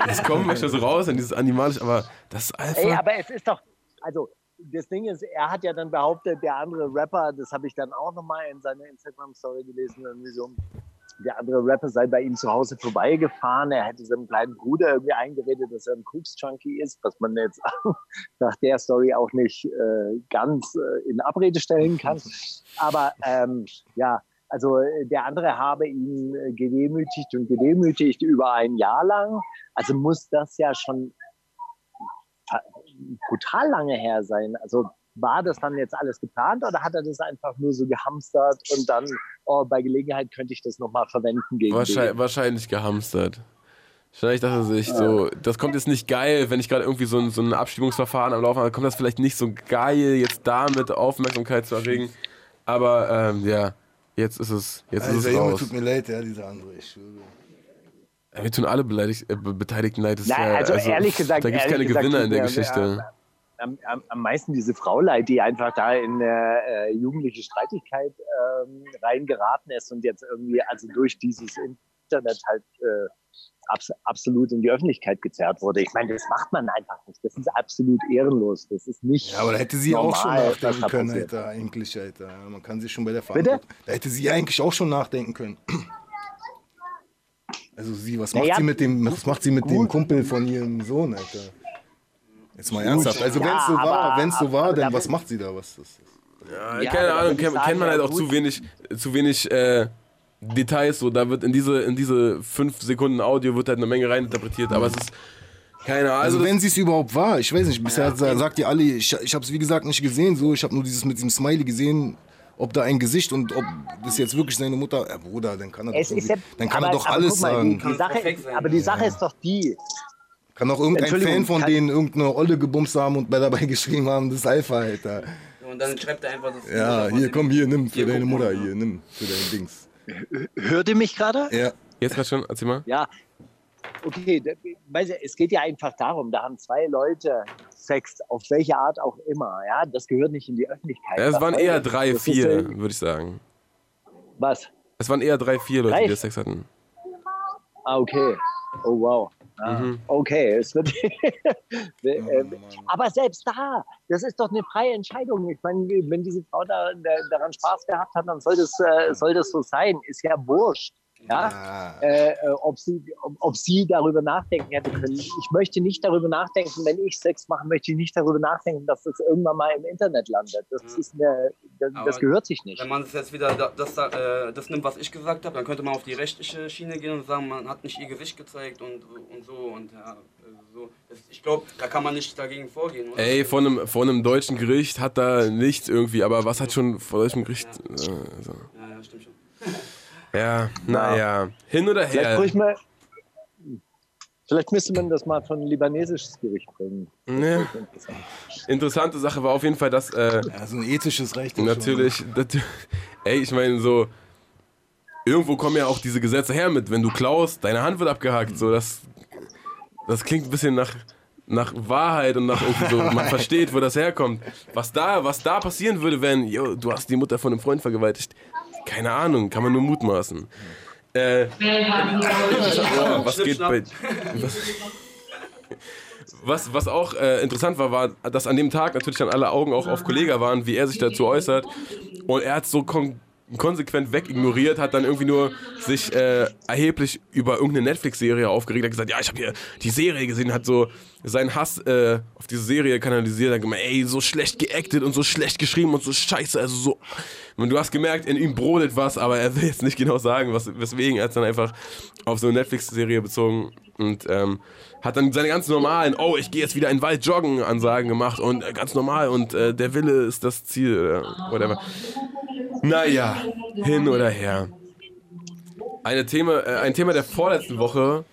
Das kommt manchmal so raus in dieses animalisch, aber das ist Alpha. Ey, aber es ist doch, also das Ding ist, er hat ja dann behauptet, der andere Rapper, das habe ich dann auch nochmal in seiner Instagram-Story gelesen, irgendwie so, der andere Rapper sei bei ihm zu Hause vorbeigefahren, er hätte seinem kleinen Bruder irgendwie eingeredet, dass er ein Koks-Junkie ist, was man jetzt nach der Story auch nicht äh, ganz äh, in Abrede stellen kann. Aber ähm, ja, also äh, der andere habe ihn äh, gedemütigt und gedemütigt über ein Jahr lang. Also muss das ja schon brutal lange her sein. Also war das dann jetzt alles geplant oder hat er das einfach nur so gehamstert und dann, oh, bei Gelegenheit könnte ich das nochmal verwenden gegen Wahrscheinlich, den? wahrscheinlich gehamstert. Wahrscheinlich dachte er sich so, das kommt jetzt nicht geil, wenn ich gerade irgendwie so ein, so ein Abstimmungsverfahren am Laufen habe, kommt das vielleicht nicht so geil, jetzt damit Aufmerksamkeit zu erregen. Aber ähm, ja, Jetzt ist es, jetzt Also, ist es Junge raus. tut mir leid, ja, dieser andere. Ich schwöre. Ja, Wir tun alle beleidigt, äh, Be- Beteiligten leid. Das ist Nein, ja- also, ehrlich gesagt, Da gibt es keine gesagt, Gewinner in der Geschichte. am, am, am meisten diese Frau leid, die einfach da in eine äh, jugendliche Streitigkeit ähm, reingeraten ist und jetzt irgendwie also durch dieses Internet halt äh, abs absolut in die Öffentlichkeit gezerrt wurde. Ich meine, das macht man einfach nicht. Das ist absolut ehrenlos. Das ist nicht. Ja, aber da hätte sie auch schon normal, nachdenken können. Alter, eigentlich, Alter. Man kann sich schon bei der Bitte? Verantwortung. Da hätte sie eigentlich auch schon nachdenken können. Also sie, was macht Naja, sie mit dem, was macht sie mit dem Kumpel von ihrem Sohn, Alter? Jetzt mal ernsthaft. Also Ja, wenn es so war, wenn es so war, dann da- was macht sie da? Was ist das? Ja, Ja, keine Ahnung, kennt, sagen, kennt man halt ja, auch zu wenig, zu wenig äh, Details. So, da wird in diese, in diese fünf Sekunden Audio wird halt eine Menge reininterpretiert, aber es ist keine Ahnung. Also, das- wenn sie es überhaupt war, ich weiß nicht, bisher sa- sagt ihr alle, ich, ich habe es wie gesagt nicht gesehen, so, ich habe nur dieses mit diesem Smiley gesehen, ob da ein Gesicht und ob das jetzt wirklich seine Mutter, ja Bruder, dann kann er Es doch, ist ja, dann kann aber, er doch aber alles mal, sagen. Die, die Sache, aber die Sache ist doch die. Kann auch irgendein Fan von denen irgendeine Olle gebumst haben und bei dabei geschrieben haben, das ist Alpha, Alter. Und dann schreibt er einfach das. Ja, hier, komm, hier, nimm für Hier, deine. Mutter, hier, nimm für dein Dings. Hört ihr mich gerade? Ja, Jetzt gerade schon, erzähl mal. Ja, okay, da- weißt du, es geht ja einfach darum, da haben zwei Leute Sex, auf welche Art auch immer, ja, das gehört nicht in die Öffentlichkeit. Ja, es waren eher drei, das vier, würde ich sagen. Was? Es waren eher drei, vier Leute, Drei? die Sex hatten. Ah, okay. Oh, wow. Ah, Mhm. Okay, es wird. äh, Mann. aber selbst da, das ist doch eine freie Entscheidung. Ich meine, wenn diese Frau da, da, daran Spaß gehabt hat, dann soll das, äh, soll das so sein. Ist ja wurscht. Ja? Ah. Äh, äh, ob, sie, ob, ob sie darüber nachdenken hätte können. Ich möchte nicht darüber nachdenken, wenn ich Sex mache, möchte ich nicht darüber nachdenken, dass das irgendwann mal im Internet landet. Das, ist eine, das, das gehört sich nicht. Wenn man es jetzt wieder da- das, da- äh, das nimmt, was ich gesagt habe, dann könnte man auf die rechtliche Schiene gehen und sagen, man hat nicht ihr Gesicht gezeigt und, und so. Und ja, so. Das, ich glaube, da kann man nicht dagegen vorgehen. Oder? Ey, von einem, von einem deutschen Gericht hat da nichts irgendwie, aber was hat schon vor deutschem Gericht. Äh, so. Ja, ja, stimmt schon. Ja, naja. Hin oder Vielleicht, her? bräuchte man, vielleicht müsste man das mal von libanesisches Gericht bringen. Ne, Interessant. interessante Sache war auf jeden Fall, dass. Äh, Ja, so ein ethisches Recht. ist Natürlich, das, ey, ich meine so, irgendwo kommen ja auch diese Gesetze her mit, wenn du klaust, deine Hand wird abgehackt, so, das, das klingt ein bisschen nach, nach Wahrheit und nach irgendwie so, man versteht, wo das herkommt. Was da, was da passieren würde, wenn, yo, du hast die Mutter von einem Freund vergewaltigt, keine Ahnung, kann man nur mutmaßen. Äh, oh, was geht bei, was, was, was auch äh, interessant war, war, dass an dem Tag natürlich dann alle Augen auch auf Kollega waren, wie er sich dazu äußert. Und er hat so kon konsequent wegignoriert, hat dann irgendwie nur sich äh, erheblich über irgendeine Netflix-Serie aufgeregt, hat gesagt, ja, ich habe hier die Serie gesehen, hat so seinen Hass äh, auf diese Serie kanalisiert, hat gemeint, ey, so schlecht geactet und so schlecht geschrieben und so scheiße, also so. Und du hast gemerkt, in ihm brodelt was, aber er will jetzt nicht genau sagen, was, weswegen. Er es dann einfach auf so eine Netflix-Serie bezogen und ähm, hat dann seine ganz normalen, oh, ich gehe jetzt wieder in den Wald joggen, Ansagen gemacht und äh, ganz normal und äh, der Wille ist das Ziel, oder whatever. Naja, hin oder her. Eine Thema, äh, ein Thema der vorletzten Woche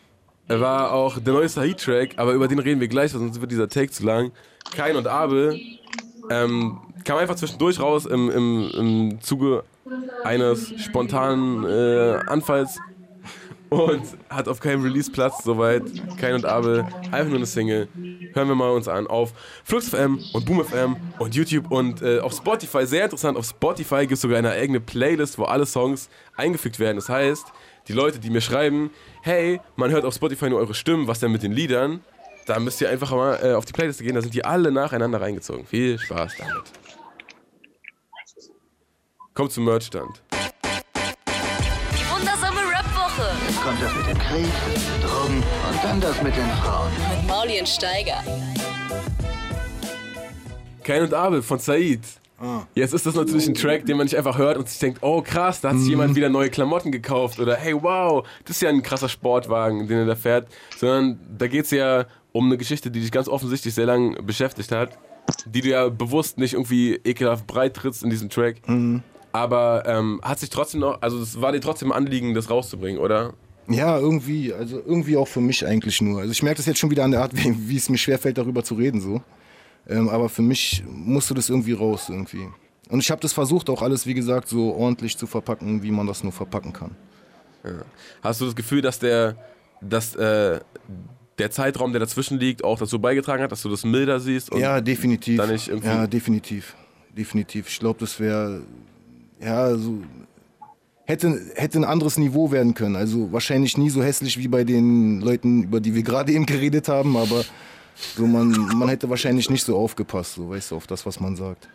äh, war auch der neue Said-Track, aber über den reden wir gleich, sonst wird dieser Take zu lang. Kain und Abel ähm, kam einfach zwischendurch raus im, im, im Zuge eines spontanen äh, Anfalls und hat auf keinem Release-Platz soweit. Kain und Abel, einfach nur eine Single. Hören wir mal uns an auf Flux FM und Boom FM und YouTube und äh, auf Spotify. Sehr interessant, auf Spotify gibt es sogar eine eigene Playlist, wo alle Songs eingefügt werden. Das heißt, die Leute, die mir schreiben, hey, man hört auf Spotify nur eure Stimmen, was denn mit den Liedern? Da müsst ihr einfach mal äh, auf die Playliste gehen, da sind die alle nacheinander reingezogen. Viel Spaß damit. Kommt zum Merchstand. Die kommt das mit dem Krieg, Drogen und dann das mit den Frauen. mit Mauli und Steiger. Kain und Abel von Said. Jetzt ist das natürlich ein Track, den man nicht einfach hört und sich denkt, oh krass, da hat sich jemand wieder neue Klamotten gekauft oder hey wow, das ist ja ein krasser Sportwagen, den er da fährt. Sondern da geht es ja um eine Geschichte, die dich ganz offensichtlich sehr lange beschäftigt hat, die du ja bewusst nicht irgendwie ekelhaft breit trittst in diesem Track. Aber ähm, hat sich trotzdem noch, also es war dir trotzdem ein Anliegen, das rauszubringen, oder? Ja, irgendwie, also irgendwie auch für mich eigentlich nur. Also ich merke das jetzt schon wieder an der Art, wie, wie es mir schwerfällt, darüber zu reden so. Ähm, aber für mich musste das irgendwie raus irgendwie. Und ich habe das versucht, auch alles, wie gesagt, so ordentlich zu verpacken, wie man das nur verpacken kann. Ja. Hast du das Gefühl, dass der, dass, äh, der Zeitraum, der dazwischen liegt, auch dazu beigetragen hat, dass du das milder siehst? ja, definitiv. Ja, definitiv. Definitiv. Ich glaube, das wäre, ja, so, hätte, hätte ein anderes Niveau werden können. Also wahrscheinlich nie so hässlich wie bei den Leuten, über die wir gerade eben geredet haben, aber so man, man hätte wahrscheinlich nicht so aufgepasst, so weißt du, auf das, was man sagt.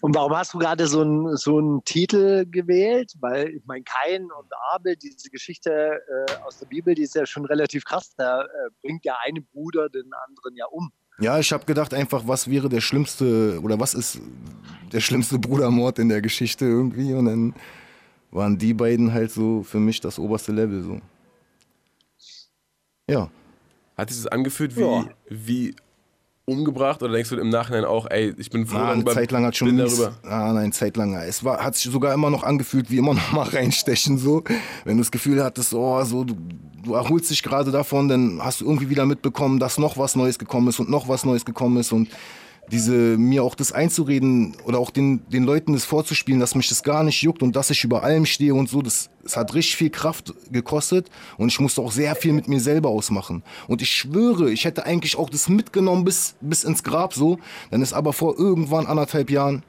Und warum hast du gerade so einen so einen Titel gewählt? Weil ich meine, Kain und Abel, diese Geschichte äh, aus der Bibel, die ist ja schon relativ krass. Da äh, bringt der eine Bruder den anderen ja um. Ja, ich habe gedacht einfach, was wäre der schlimmste oder was ist der schlimmste Brudermord in der Geschichte irgendwie und dann waren die beiden halt so für mich das oberste Level so. Ja. Hat sich das angefühlt wie, Ja. wie umgebracht oder denkst du im Nachhinein auch, ey, ich bin froh Ah, darüber, Zeit lang hat schon bin mies, darüber. Ah, nein, Zeit lang. Es war, hat sich sogar immer noch angefühlt, wie immer noch mal reinstechen so. Wenn du das Gefühl hattest, oh, so du, du erholst dich gerade davon, dann hast du irgendwie wieder mitbekommen, dass noch was Neues gekommen ist und noch was Neues gekommen ist und diese mir auch das einzureden oder auch den, den Leuten das vorzuspielen, dass mich das gar nicht juckt und dass ich über allem stehe und so, das, das hat richtig viel Kraft gekostet und ich musste auch sehr viel mit mir selber ausmachen. Und ich schwöre, ich hätte eigentlich auch das mitgenommen bis, bis ins Grab so, dann ist aber vor irgendwann anderthalb Jahren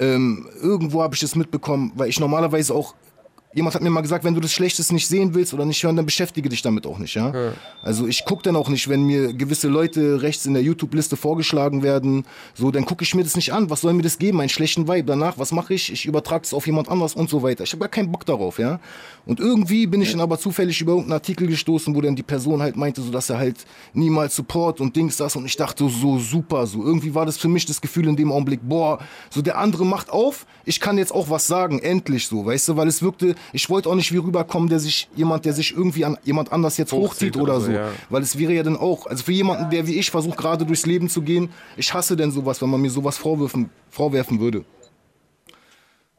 ähm, irgendwo habe ich das mitbekommen, weil ich normalerweise auch jemand hat mir mal gesagt, wenn du das Schlechtes nicht sehen willst oder nicht hören, dann beschäftige dich damit auch nicht, ja. Also ich gucke dann auch nicht, wenn mir gewisse Leute rechts in der YouTube-Liste vorgeschlagen werden, so, dann gucke ich mir das nicht an. Was soll mir das geben? Einen schlechten Vibe. Danach, was mache ich? Ich übertrage es auf jemand anders und so weiter. Ich habe gar keinen Bock darauf, ja. Und irgendwie bin ich dann aber zufällig über irgendeinen Artikel gestoßen, wo dann die Person halt meinte, so, dass er halt niemals Support und Dings das und ich dachte so super, so irgendwie war das für mich das Gefühl in dem Augenblick, boah, so der andere macht auf, ich kann jetzt auch was sagen, endlich so, weißt du, weil es wirkte, ich wollte auch nicht wie rüberkommen, der sich jemand, der sich irgendwie an jemand anders jetzt Hochzieht hochzieht, oder oder so, ja. weil es wäre ja dann auch, also für jemanden, der wie ich versucht gerade durchs Leben zu gehen, ich hasse denn sowas, wenn man mir sowas vorwerfen, vorwerfen würde.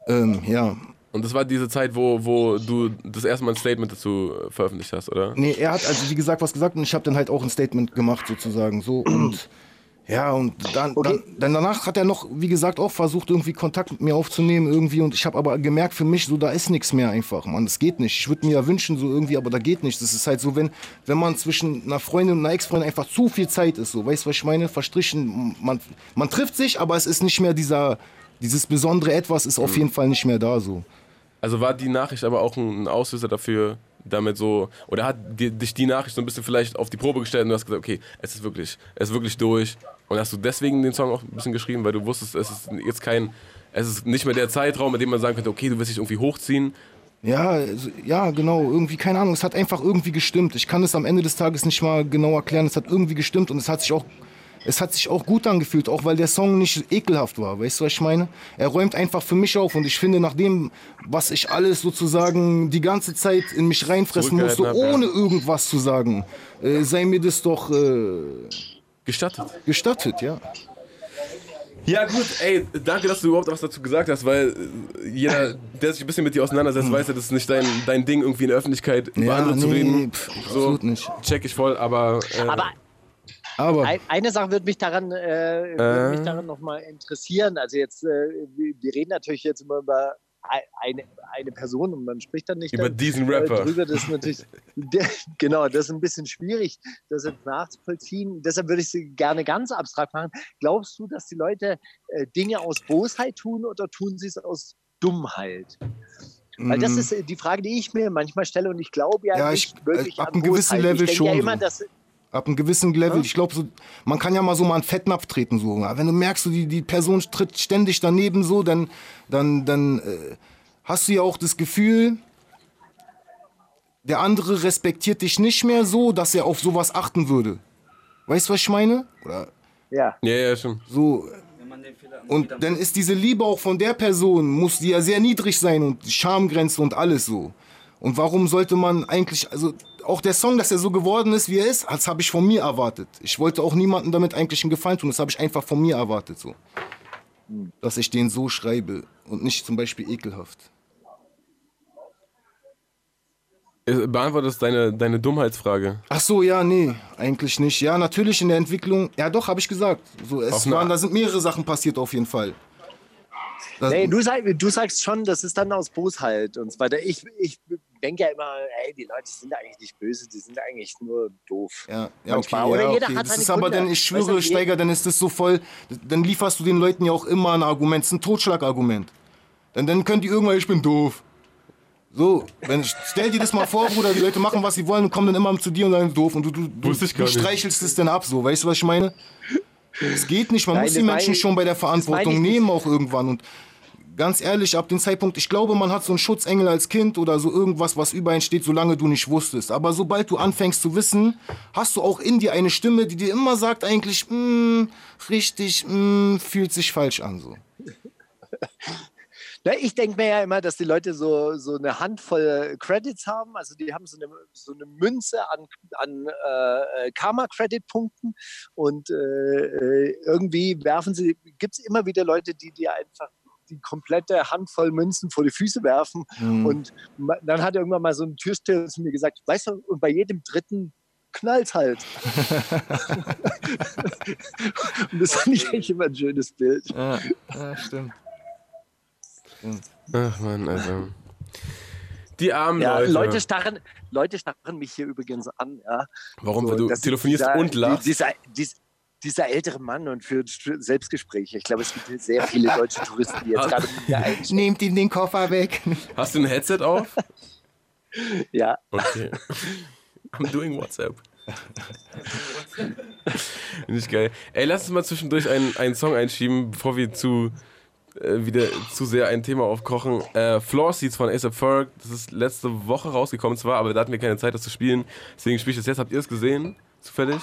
Ähm, ja, Und das war diese Zeit, wo, wo du das erste Mal ein Statement dazu veröffentlicht hast, oder? Nee, er hat also wie gesagt was gesagt und ich habe dann halt auch ein Statement gemacht sozusagen so und ja und dann, dann, dann danach hat er noch wie gesagt auch versucht irgendwie Kontakt mit mir aufzunehmen irgendwie. Und ich habe aber gemerkt für mich so da ist nichts mehr einfach man das geht nicht. Ich würde mir ja wünschen so irgendwie aber da geht nichts. Das ist halt so wenn wenn man zwischen einer Freundin und einer Ex-Freundin einfach zu viel Zeit ist so. Weißt du was ich meine? Verstrichen man man trifft sich aber es ist nicht mehr dieser dieses besondere etwas ist auf jeden Fall nicht mehr da so. Also war die Nachricht aber auch ein Auslöser dafür, damit so, oder hat die, dich die Nachricht so ein bisschen vielleicht auf die Probe gestellt und du hast gesagt, okay, es ist wirklich, es ist wirklich durch. Und hast du deswegen den Song auch ein bisschen geschrieben, weil du wusstest, es ist jetzt kein, es ist nicht mehr der Zeitraum, mit dem man sagen könnte, okay, du wirst dich irgendwie hochziehen. Ja, also, ja, genau, irgendwie, keine Ahnung, es hat einfach irgendwie gestimmt. Ich kann es am Ende des Tages nicht mal genau erklären, es hat irgendwie gestimmt und es hat sich auch, es hat sich auch gut angefühlt, auch weil der Song nicht ekelhaft war, weißt du, was ich meine? Er räumt einfach für mich auf und ich finde, nach dem, was ich alles sozusagen die ganze Zeit in mich reinfressen musste, hab, ohne irgendwas zu sagen, äh, sei mir das doch äh, Gestattet. gestattet, ja. Ja gut, ey, danke, dass du überhaupt was dazu gesagt hast, weil äh, jeder, der sich ein bisschen mit dir auseinandersetzt, weiß ja, das ist nicht dein, dein Ding, irgendwie in der Öffentlichkeit über Ja, andere zu nee, reden. pff, so, absolut nicht. check ich voll, aber... Äh, Aber Aber ein, eine Sache würde mich daran, äh, würde mich daran nochmal interessieren. Also jetzt, äh, wir, reden natürlich jetzt immer über eine, eine Person und man spricht dann nicht Über dann, diesen äh, Rapper. drüber. Das ist natürlich, der, genau, das ist ein bisschen schwierig, das jetzt nachzuvollziehen. Deshalb würde ich sie gerne ganz abstrakt machen. Glaubst du, dass die Leute äh, Dinge aus Bosheit tun oder tun sie es aus Dummheit? Weil das Mm. ist äh, die Frage, die ich mir manchmal stelle und ich glaube ja, Ja, nicht ich- wirklich ab an einem gewissen Bosheit. Level ich denke ja schon immer, dass Ab einem gewissen Level, ich glaube, so, man kann ja mal so mal einen Fettnapf treten. So. Ja, Wenn du merkst, so, die, die Person tritt ständig daneben, so, dann, dann, dann äh, hast du ja auch das Gefühl, der andere respektiert dich nicht mehr so, dass er auf sowas achten würde. Weißt du, was ich meine? Oder ja. ja, ja, schon. so. Und dann ist diese Liebe auch von der Person, muss die ja sehr niedrig sein und die Schamgrenze und alles so. Und warum sollte man eigentlich, also auch der Song, dass er so geworden ist, wie er ist, das habe ich von mir erwartet. Ich wollte auch niemandem damit eigentlich einen Gefallen tun, das habe ich einfach von mir erwartet so. Dass ich den so schreibe und nicht zum Beispiel ekelhaft. Äh, Beantwortest deine, deine Dummheitsfrage. Ach so, ja, nee, eigentlich nicht. Ja, natürlich in der Entwicklung. Ja, doch, habe ich gesagt. So, es waren, da sind mehrere Sachen passiert auf jeden Fall. Das, Nee, du, sag, du sagst schon, das ist dann aus Bosheit und so weiter. Ich, ich denke ja immer, ey, die Leute sind eigentlich nicht böse, die sind eigentlich nur doof. Ja, ja, okay. Oder ja, jeder okay. hat Das ist aber dann, ich Weißt schwöre, du, je- Steiger, dann ist das so voll, dann lieferst du den Leuten ja auch immer ein Argument. Das ist ein Totschlagargument. Dann, dann können die irgendwann, ich bin doof. So, wenn, stell dir das mal vor, Bruder, die Leute machen, was sie wollen und kommen dann immer zu dir und sagen, doof. Und du, du, du, du streichelst es dann ab, so. Weißt du, was ich meine? Es geht nicht, man Nein, muss die Menschen schon bei der Verantwortung ich nicht. nehmen, auch irgendwann. Und ganz ehrlich, ab dem Zeitpunkt, ich glaube, man hat so einen Schutzengel als Kind oder so irgendwas, was über einen steht, solange du nicht wusstest. Aber sobald du anfängst zu wissen, hast du auch in dir eine Stimme, die dir immer sagt eigentlich, "Mm, richtig, mm, fühlt sich falsch an. So. Na, ich denke mir ja immer, dass die Leute so, so eine Handvoll Credits haben. Also die haben so eine, so eine Münze an, an äh, Karma-Credit-Punkten und äh, äh, irgendwie werfen sie, gibt es immer wieder Leute, die dir einfach die komplette Handvoll Münzen vor die Füße werfen. Und ma- dann hat irgendwann mal so ein Türsteher zu mir gesagt, weißt du, und bei jedem dritten knallt halt. und das fand ich eigentlich immer ein schönes Bild. Ja, ja stimmt. Ach man, also. Die armen Ja, Leute. Leute starren, Leute starren mich hier übrigens an. Ja. Warum? Weil du telefonierst dieser, und lachst? Dieser, dies- dieser ältere Mann und für Selbstgespräche. Ich glaube, es gibt sehr viele deutsche Touristen, die jetzt gerade einsteigen. Nehmt ihm den Koffer weg. Hast du ein Headset auf? Ja, Okay. I'm doing WhatsApp. Nicht geil. Ey, lass uns mal zwischendurch einen, einen Song einschieben, bevor wir zu äh, wieder zu sehr ein Thema aufkochen. Äh, Floor Seats von ASAP Ferg, das ist letzte Woche rausgekommen zwar, aber da hatten wir keine Zeit, das zu spielen. Deswegen spiele ich das jetzt. Habt ihr es gesehen? Zufällig?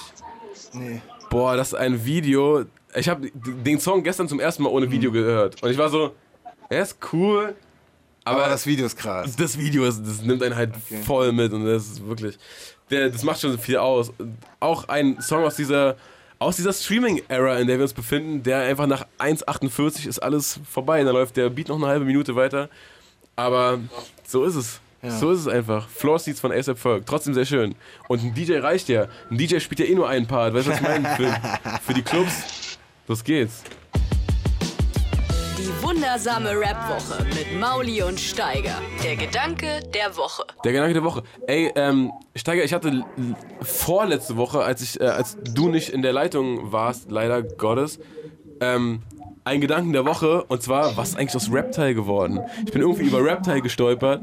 Nee. Boah, das ist ein Video. Ich habe den Song gestern zum ersten Mal ohne Video gehört. Und ich war so, er ist cool, aber, Aber das Video ist krass. das Video, ist, das nimmt einen halt voll mit und das ist wirklich, der, das macht schon viel aus. Auch ein Song aus dieser, aus dieser Streaming-Era, in der wir uns befinden, der einfach nach 1,48 ist alles vorbei. Da läuft der Beat noch eine halbe Minute weiter. Aber so ist es. So ist es einfach. Floor Seats von ASAP Ferg. Trotzdem sehr schön. Und ein DJ reicht ja. Ein DJ spielt ja eh nur einen Part. Weißt du, was ich meine? Für, für die Clubs. Los geht's. Die wundersame Rap-Woche mit Mauli und Steiger. Der Gedanke der Woche. Der Gedanke der Woche. Ey, ähm, Steiger, ich hatte vorletzte Woche, als ich, äh, als du nicht in der Leitung warst, leider Gottes, ähm, einen Gedanken der Woche und zwar, was ist eigentlich aus Reptile geworden? Ich bin irgendwie über Reptile gestolpert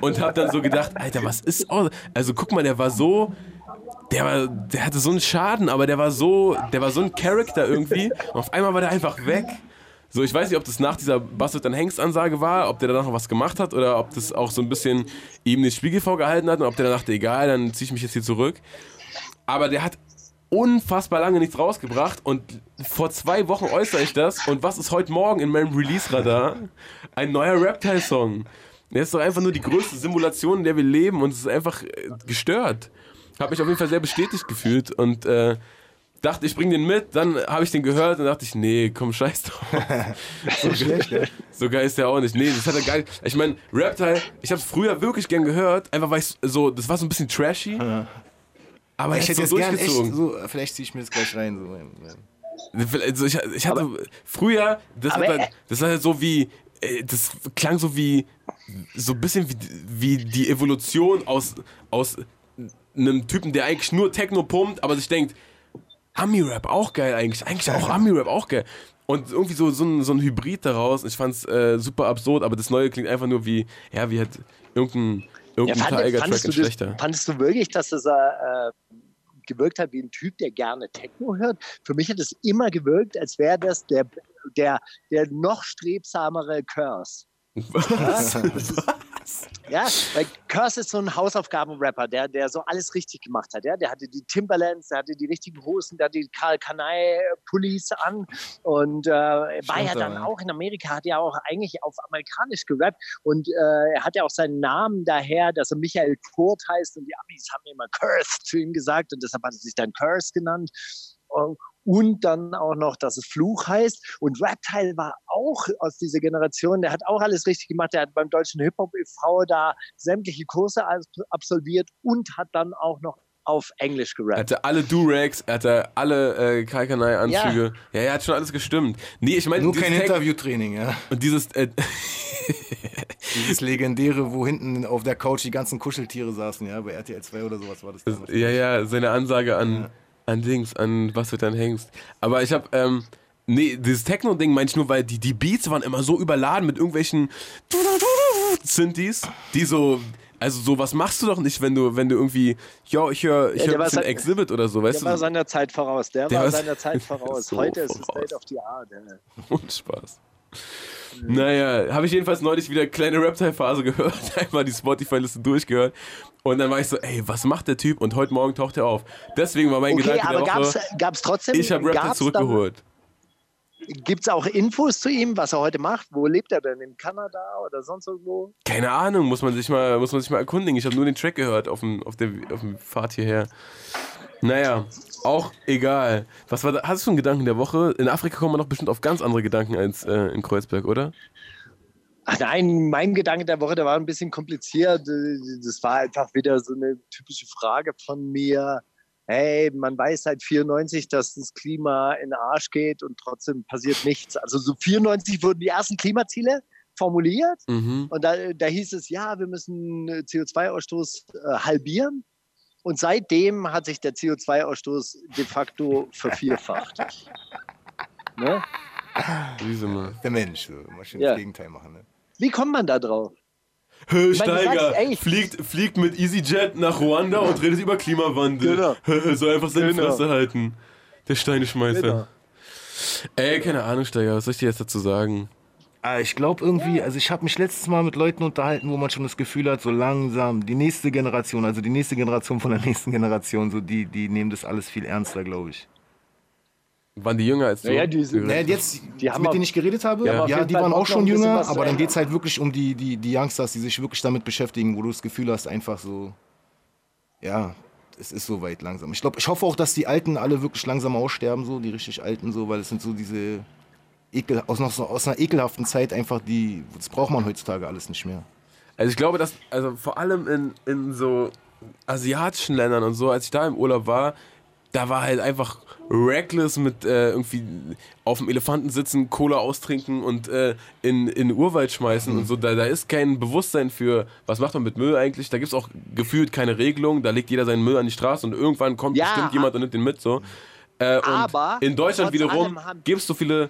und hab dann so gedacht, Alter, was ist aus? Also guck mal, der war so, der war, der hatte so einen Schaden, aber der war so, der war so ein Charakter irgendwie und auf einmal war der einfach weg. So, ich weiß nicht, ob das nach dieser Bastard dann Hengst-Ansage war, ob der danach noch was gemacht hat oder ob das auch so ein bisschen ihm den Spiegel vorgehalten hat und ob der dann dachte, egal, dann ziehe ich mich jetzt hier zurück. Aber der hat unfassbar lange nichts rausgebracht und vor zwei Wochen äußere ich das und was ist heute Morgen in meinem Release-Radar? Ein neuer Reptile-Song. Der ist doch einfach nur die größte Simulation, in der wir leben und es ist einfach äh, gestört. Habe mich auf jeden Fall sehr bestätigt gefühlt und äh, dachte, ich bring den mit, dann habe ich den gehört und dachte ich, nee, komm, scheiß drauf. so, geil, so geil ist der auch nicht. Nee, das hat er geil. Ich meine, Reptile, ich habe es früher wirklich gern gehört, einfach weil ich so, das war so ein bisschen trashy. Aber Ich hätte ist jetzt so gern echt so, vielleicht ziehe ich mir das gleich rein. So. Also ich, ich hatte früher, das, Aber hat, er- das war halt so wie, äh, das klang so wie, so ein bisschen wie, wie die Evolution aus, aus einem Typen, der eigentlich nur Techno pumpt, aber sich denkt, Ami-Rap auch geil eigentlich, eigentlich auch Ami-Rap auch geil. Und irgendwie so, so, ein, so ein Hybrid daraus. Ich fand's äh, super absurd, aber das Neue klingt einfach nur wie, ja, wie halt irgendein, Ja, irgendein fand, Tiger-Track fandest, in du das, schlechter. fandest du wirklich, dass das äh, gewirkt hat wie ein Typ, der gerne Techno hört? Für mich hat es immer gewirkt, als wäre das der, der, der noch strebsamere Curse. Was? Ja, weil Curse ist so ein Hausaufgaben-Rapper, der, der so alles richtig gemacht hat. Ja? Der hatte die Timberlands, der hatte die richtigen Hosen, der hatte die Karl Kanai-Pullis an und äh, war ja dann auch in Amerika, hat ja auch eigentlich auf amerikanisch gerappt und äh, er hat ja auch seinen Namen daher, dass er Michael Kurt heißt und die Amis haben immer Curse zu ihm gesagt und deshalb hat er sich dann Curse genannt. Und und dann auch noch, dass es Fluch heißt. Und Reptile war auch aus dieser Generation, der hat auch alles richtig gemacht. Der hat beim Deutschen Hip-Hop e.V. da sämtliche Kurse absolviert und hat dann auch noch auf Englisch gerappt. Er hatte alle Durags, er hatte alle äh, Kaikanai-Anzüge. Ja. ja, er hat schon alles gestimmt. Nee, ich meine, Nur kein Interviewtraining, ja. Und dieses. Äh, dieses legendäre, wo hinten auf der Couch die ganzen Kuscheltiere saßen, ja, bei RTL 2 oder sowas war das. das ja, ja, seine Ansage an, ja. An Dings, an was wird dann hängst. Aber ich habe. Ähm, Nee, dieses Techno-Ding meine ich nur, weil die, die Beats waren immer so überladen mit irgendwelchen Synthes, die so also so was machst du doch nicht, wenn du, wenn du irgendwie, ja, ich höre ich ja, hör ein bisschen Exhibit oder so, weißt der du? Der war seiner Zeit voraus, der, der war seiner Zeit voraus. So Heute voraus. ist es State of the Art. Und Spaß. Naja, habe ich jedenfalls neulich wieder kleine Reptile-Phase gehört, einmal die Spotify-Liste durchgehört und dann war ich so, ey, was macht der Typ? Und heute Morgen taucht er auf. Deswegen war mein okay, Gedanke aber der Woche, gab's, gab's trotzdem, ich habe Reptile zurückgeholt. Gibt es auch Infos zu ihm, was er heute macht? Wo lebt er denn? In Kanada oder sonst irgendwo? Keine Ahnung, muss man sich mal, muss man sich mal erkundigen. Ich habe nur den Track gehört auf dem, auf, der, auf dem Fahrt hierher. Naja, auch egal. Was war da? Hast du einen Gedanken der Woche? In Afrika kommt man doch bestimmt auf ganz andere Gedanken als äh, in Kreuzberg, oder? Ach nein, mein Gedanke der Woche, der war ein bisschen kompliziert. Das war einfach wieder so eine typische Frage von mir hey, man weiß seit 94, dass das Klima in den Arsch geht und trotzdem passiert nichts. Also so 94 wurden die ersten Klimaziele formuliert mhm. und da, da, hieß es, ja, wir müssen CO2-Ausstoß äh, halbieren. Und seitdem hat sich der CO2-Ausstoß de facto vervierfacht. ne? Der Mensch, so. mal schön ja. das Gegenteil machen. Ne? Wie kommt man da drauf? Hö, Steiger sagst, fliegt, fliegt mit EasyJet nach Ruanda und redet über Klimawandel. Genau. Soll einfach seine genau. Fresse halten. Der Steineschmeißer. Genau. Ey, keine Ahnung, Steiger, was soll ich dir jetzt dazu sagen? Ah, ich glaube irgendwie, also ich habe mich letztes Mal mit Leuten unterhalten, wo man schon das Gefühl hat, so langsam, die nächste Generation, also die nächste Generation von der nächsten Generation, so die, die nehmen das alles viel ernster, glaube ich. Waren die jünger als du? Ja, die sind, naja, jetzt, die mit denen ich geredet habe, ja, ja die waren auch schon jünger, aber dann geht es halt wirklich um die, die, die Youngsters, die sich wirklich damit beschäftigen, wo du das Gefühl hast, einfach so, ja, es ist so weit langsam. Ich glaube, ich hoffe auch, dass die Alten alle wirklich langsam aussterben, so, die richtig Alten, so, weil es sind so diese Ekel, aus, noch so, aus einer ekelhaften Zeit einfach, die, das braucht man heutzutage alles nicht mehr. Also ich glaube, dass, also vor allem in, in so asiatischen Ländern und so, als ich da im Urlaub war, da war halt einfach reckless mit äh, irgendwie auf dem Elefanten sitzen, Cola austrinken und äh, in, in den Urwald schmeißen mhm. und so. Da, da ist kein Bewusstsein für, was macht man mit Müll eigentlich. Da gibt es auch gefühlt keine Regelung. Da legt jeder seinen Müll an die Straße und irgendwann kommt ja, bestimmt jemand und nimmt den mit. So. Äh, aber in Deutschland wiederum gibt es so viele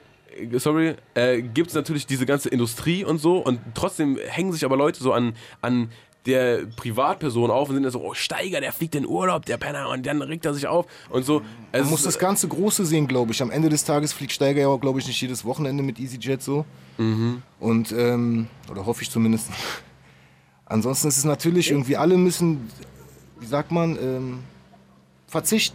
sorry, äh, gibt es natürlich diese ganze Industrie und so und trotzdem hängen sich aber Leute so an, an der Privatperson auf und sind dann so, oh Steiger, der fliegt in Urlaub, der Penner, und dann regt er sich auf und so. Man muss das ganze Große sehen, glaube ich. Am Ende des Tages fliegt Steiger ja auch, glaube ich, nicht jedes Wochenende mit EasyJet so. Mhm. Und, ähm, oder hoffe ich zumindest. Ansonsten ist es natürlich irgendwie, alle müssen, wie sagt man, ähm, Verzicht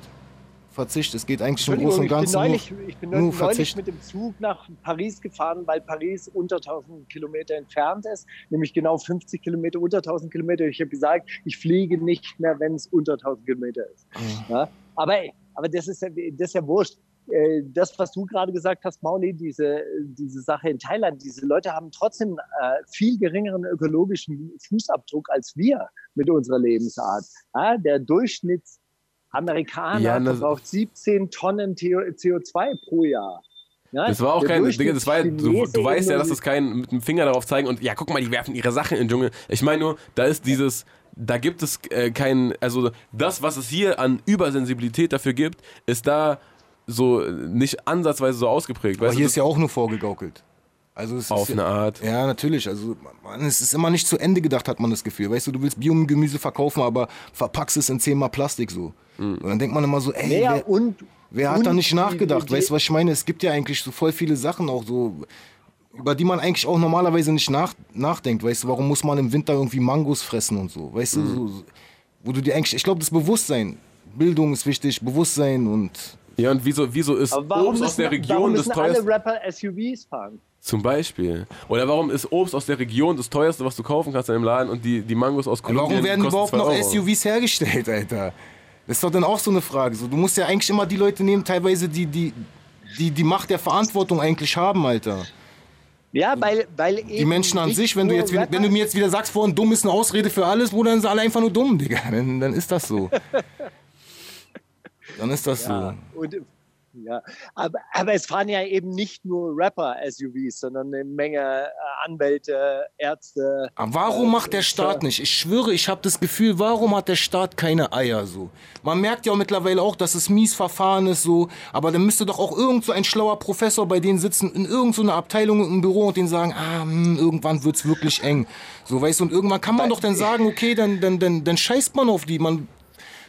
Verzicht. Es geht eigentlich im Großen und Ganzen. Ich bin neulich, ich bin neulich, neulich mit dem Zug nach Paris gefahren, weil Paris unter 1000 Kilometer entfernt ist, nämlich genau 50 Kilometer unter 1000 Kilometer. Ich habe gesagt, ich fliege nicht mehr, wenn es unter 1000 Kilometer ist. Mhm. Ja? Aber, aber das, ist ja, das ist ja wurscht. Äh, das, was du gerade gesagt hast, Mauli, diese, diese Sache in Thailand, diese Leute haben trotzdem äh, viel geringeren ökologischen Fußabdruck als wir mit unserer Lebensart. Ja, der Durchschnitts Amerikaner ja, verbraucht 17 Tonnen CO2 pro Jahr. Ja, das war auch kein, Digga, das war, du, du weißt ja, dass das kein mit dem Finger darauf zeigen und ja, guck mal, die werfen ihre Sachen in den Dschungel. Ich meine nur, da ist dieses, da gibt es äh, kein, also das, was es hier an Übersensibilität dafür gibt, ist da so nicht ansatzweise so ausgeprägt. Aber hier ist ja auch nur vorgegaukelt. Also Auf eine Art. Ja, natürlich. Also man, es ist immer nicht zu Ende gedacht, hat man das Gefühl. Weißt du, du willst Biogemüse verkaufen, aber verpackst es in zehnmal Plastik so. Mhm. Und dann denkt man immer so, ey, naja, wer, und, wer und hat da nicht nachgedacht? Die, weißt du, was ich meine? Es gibt ja eigentlich so voll viele Sachen auch so, über die man eigentlich auch normalerweise nicht nach, nachdenkt. Weißt du, warum muss man im Winter irgendwie Mangos fressen und so? Weißt mhm. du, so, wo du dir eigentlich, ich glaube, das Bewusstsein, Bildung ist wichtig, Bewusstsein und ja, und wieso, wieso ist Obst aus der Region warum das teuerste? alle Rapper SUVs fahren? Zum Beispiel. Oder warum ist Obst aus der Region das teuerste, was du kaufen kannst in einem Laden und die, die Mangos aus Kolumbien Warum werden überhaupt noch Euro? SUVs hergestellt, Alter? Das ist doch dann auch so eine Frage. So, du musst ja eigentlich immer die Leute nehmen, teilweise die, die, die die Macht der Verantwortung eigentlich haben, Alter. Ja, weil, weil eben Die Menschen an sich, wenn du, jetzt, wenn, wenn du mir jetzt wieder sagst, vorhin dumm ist eine Ausrede für alles, Bruder, dann sind alle einfach nur dumm, Digga. Dann, dann ist das so. Dann ist das Ja, so. und, ja. Aber, aber es fahren ja eben nicht nur Rapper-SUVs, sondern eine Menge äh, Anwälte, Ärzte. Aber warum macht der Staat nicht? Ich schwöre, ich habe das Gefühl, warum hat der Staat keine Eier so? Man merkt ja mittlerweile auch, dass es mies Verfahren ist so, aber dann müsste doch auch irgend so ein schlauer Professor bei denen sitzen, in irgendeiner so Abteilung im Büro und denen sagen, ah, hm, irgendwann wird's wirklich eng. So, weißt du, und irgendwann kann man doch dann sagen, okay, dann, dann, dann, dann scheißt man auf die, man,